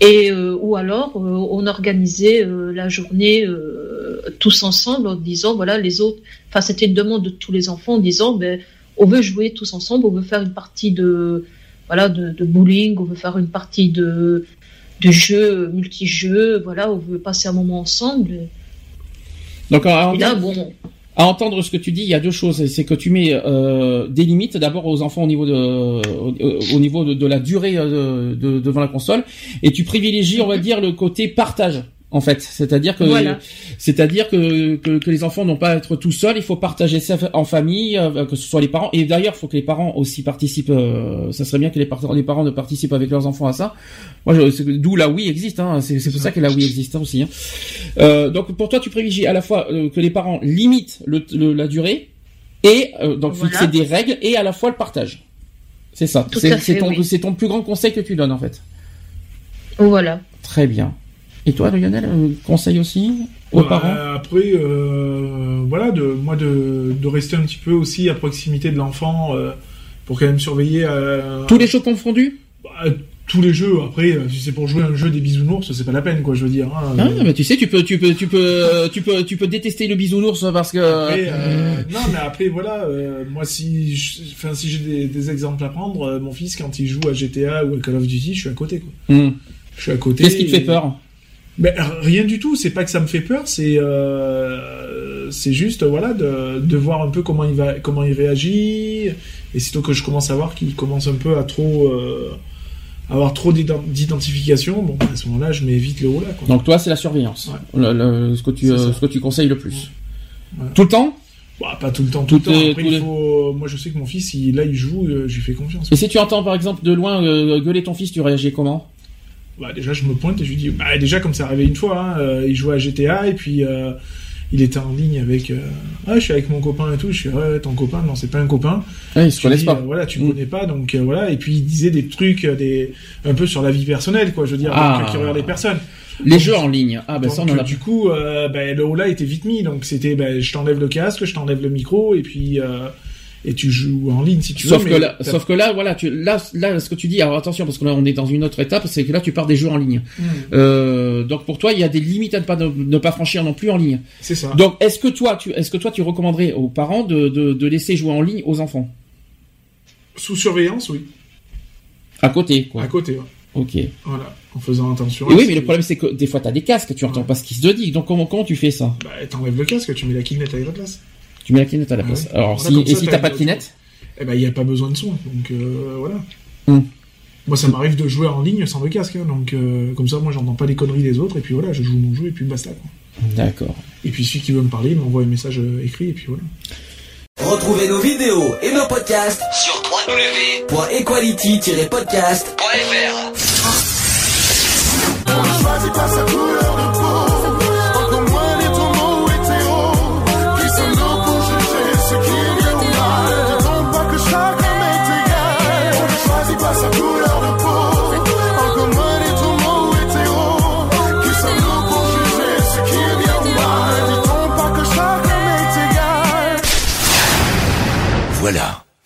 Et ou alors on organisait la journée tous ensemble en disant voilà les autres enfin c'était une demande de tous les enfants en disant ben on veut jouer tous ensemble on veut faire une partie de voilà de, de bowling on veut faire une partie de de jeux multi-jeux voilà on veut passer un moment ensemble. Donc à, et là bon. à entendre ce que tu dis il y a deux choses. C'est que tu mets euh, des limites d'abord aux enfants au niveau de au, au niveau de, de la durée euh, de, devant la console et tu privilégies on va dire le côté partage en fait, c'est-à-dire que, Voilà. c'est-à-dire que, que, que les enfants n'ont pas à être tout seuls, il faut partager ça en famille, euh, que ce soit les parents. Et d'ailleurs, il faut que les parents aussi participent. euh, ça serait bien que les, par- les parents ne participent avec leurs enfants à ça. Moi, d'où la Wii existe. Hein, c'est pour ça que la Wii existe hein, aussi. Hein. Euh, donc, pour toi, tu privilégies à la fois euh, que les parents limitent le, le- la durée et euh, donc Voilà. fixer des règles et à la fois le partage. C'est ça. C'est ton, oui. c'est ton plus grand conseil que tu donnes en fait. voilà Très bien. Et toi, Lionel, conseil aussi aux Bah, parents Après, euh, voilà, de moi de, de rester un petit peu aussi à proximité de l'enfant euh, pour quand même surveiller. euh, Tous les jeux confondus bah, tous les jeux. Après, si c'est pour jouer un jeu des bisounours, c'est pas la peine, quoi. Je veux dire. hein. Ah, mais tu sais, tu peux, tu peux, tu peux, tu peux, tu peux détester le bisounours parce que. Après, non, mais après, voilà, moi, si, enfin, si j'ai des, des exemples à prendre, mon fils, quand il joue à GTA ou à Call of Duty, je suis à côté, quoi. Hmm. Je suis à côté. Qu'est-ce qui te fait et- peur Mais rien du tout. C'est pas que ça me fait peur. C'est, euh, c'est juste, voilà, de, de voir un peu comment il va, comment il réagit. Et sitôt que je commence à voir qu'il commence un peu à trop, euh, avoir trop d'ident- d'identification, bon, à ce moment-là, je mets vite le haut là, quoi. Donc toi, c'est la surveillance. Le- le- ce que tu, euh, ce que tu conseilles le plus. Tout le temps? Bah, pas tout le temps, tout, Tout le temps. est- Après, tout il est- faut, moi, je sais que mon fils, il, là, il joue, euh, je lui fais confiance. Et si tu entends par exemple de loin euh, gueuler ton fils, tu réagis comment? Bah, déjà, je me pointe et je lui dis, bah, déjà, comme ça arrivé une fois, hein, euh, il jouait à GTA et puis euh, il était en ligne avec, euh, ah, je suis avec mon copain et tout. Je suis, ouais, ton copain, non, c'est pas un copain. Ouais, Ils se connaissent pas. euh, voilà, tu Mm. connais pas, donc euh, voilà. Et puis il disait des trucs, euh, des, un peu sur la vie personnelle, quoi. Je veux dire, Ah. donc, qui regarde les personnes. Les Donc, jeux en ligne. Ah ben ça, on en a du coup, euh, bah, le haut là était vite mis, donc c'était, bah, je t'enlève le casque, je t'enlève le micro, et puis euh, et tu joues en ligne si tu Sauf veux. que mais là, sauf que là, voilà, tu, là, là, ce que tu dis, alors attention, parce que là, on est dans une autre étape, c'est que là, tu pars des jeux en ligne. Mm. Euh, donc pour toi, il y a des limites à ne pas, ne pas franchir non plus en ligne. c'est ça. Donc, est-ce que toi, tu, est-ce que toi, tu recommanderais aux parents de, de, de laisser jouer en ligne aux enfants? Sous surveillance, oui, à côté, quoi. à côté, ouais. Ok. Voilà, en faisant attention. oui, mais le problème, c'est que des fois, t'as des casques, tu entends Ouais. pas ce qui se dit. Donc comment, comment tu fais ça? Bah, t'enlèves le casque, tu mets la Kinect à la place. Tu mets la clinette à la Ah place. ouais. Alors, si, et ça, si t'as pas de clinette Eh ben, il n'y a pas besoin de son, donc euh, voilà. Hmm. Moi, ça m'arrive de jouer en ligne sans le casque, hein, donc euh, comme ça, moi, j'entends pas les conneries des autres, et puis voilà, je joue mon jeu, et puis basta, quoi. D'accord. Et puis celui qui veut me parler, il m'envoie un message euh, écrit, et puis voilà. Retrouvez nos vidéos et nos podcasts Sur www.equality-podcast.fr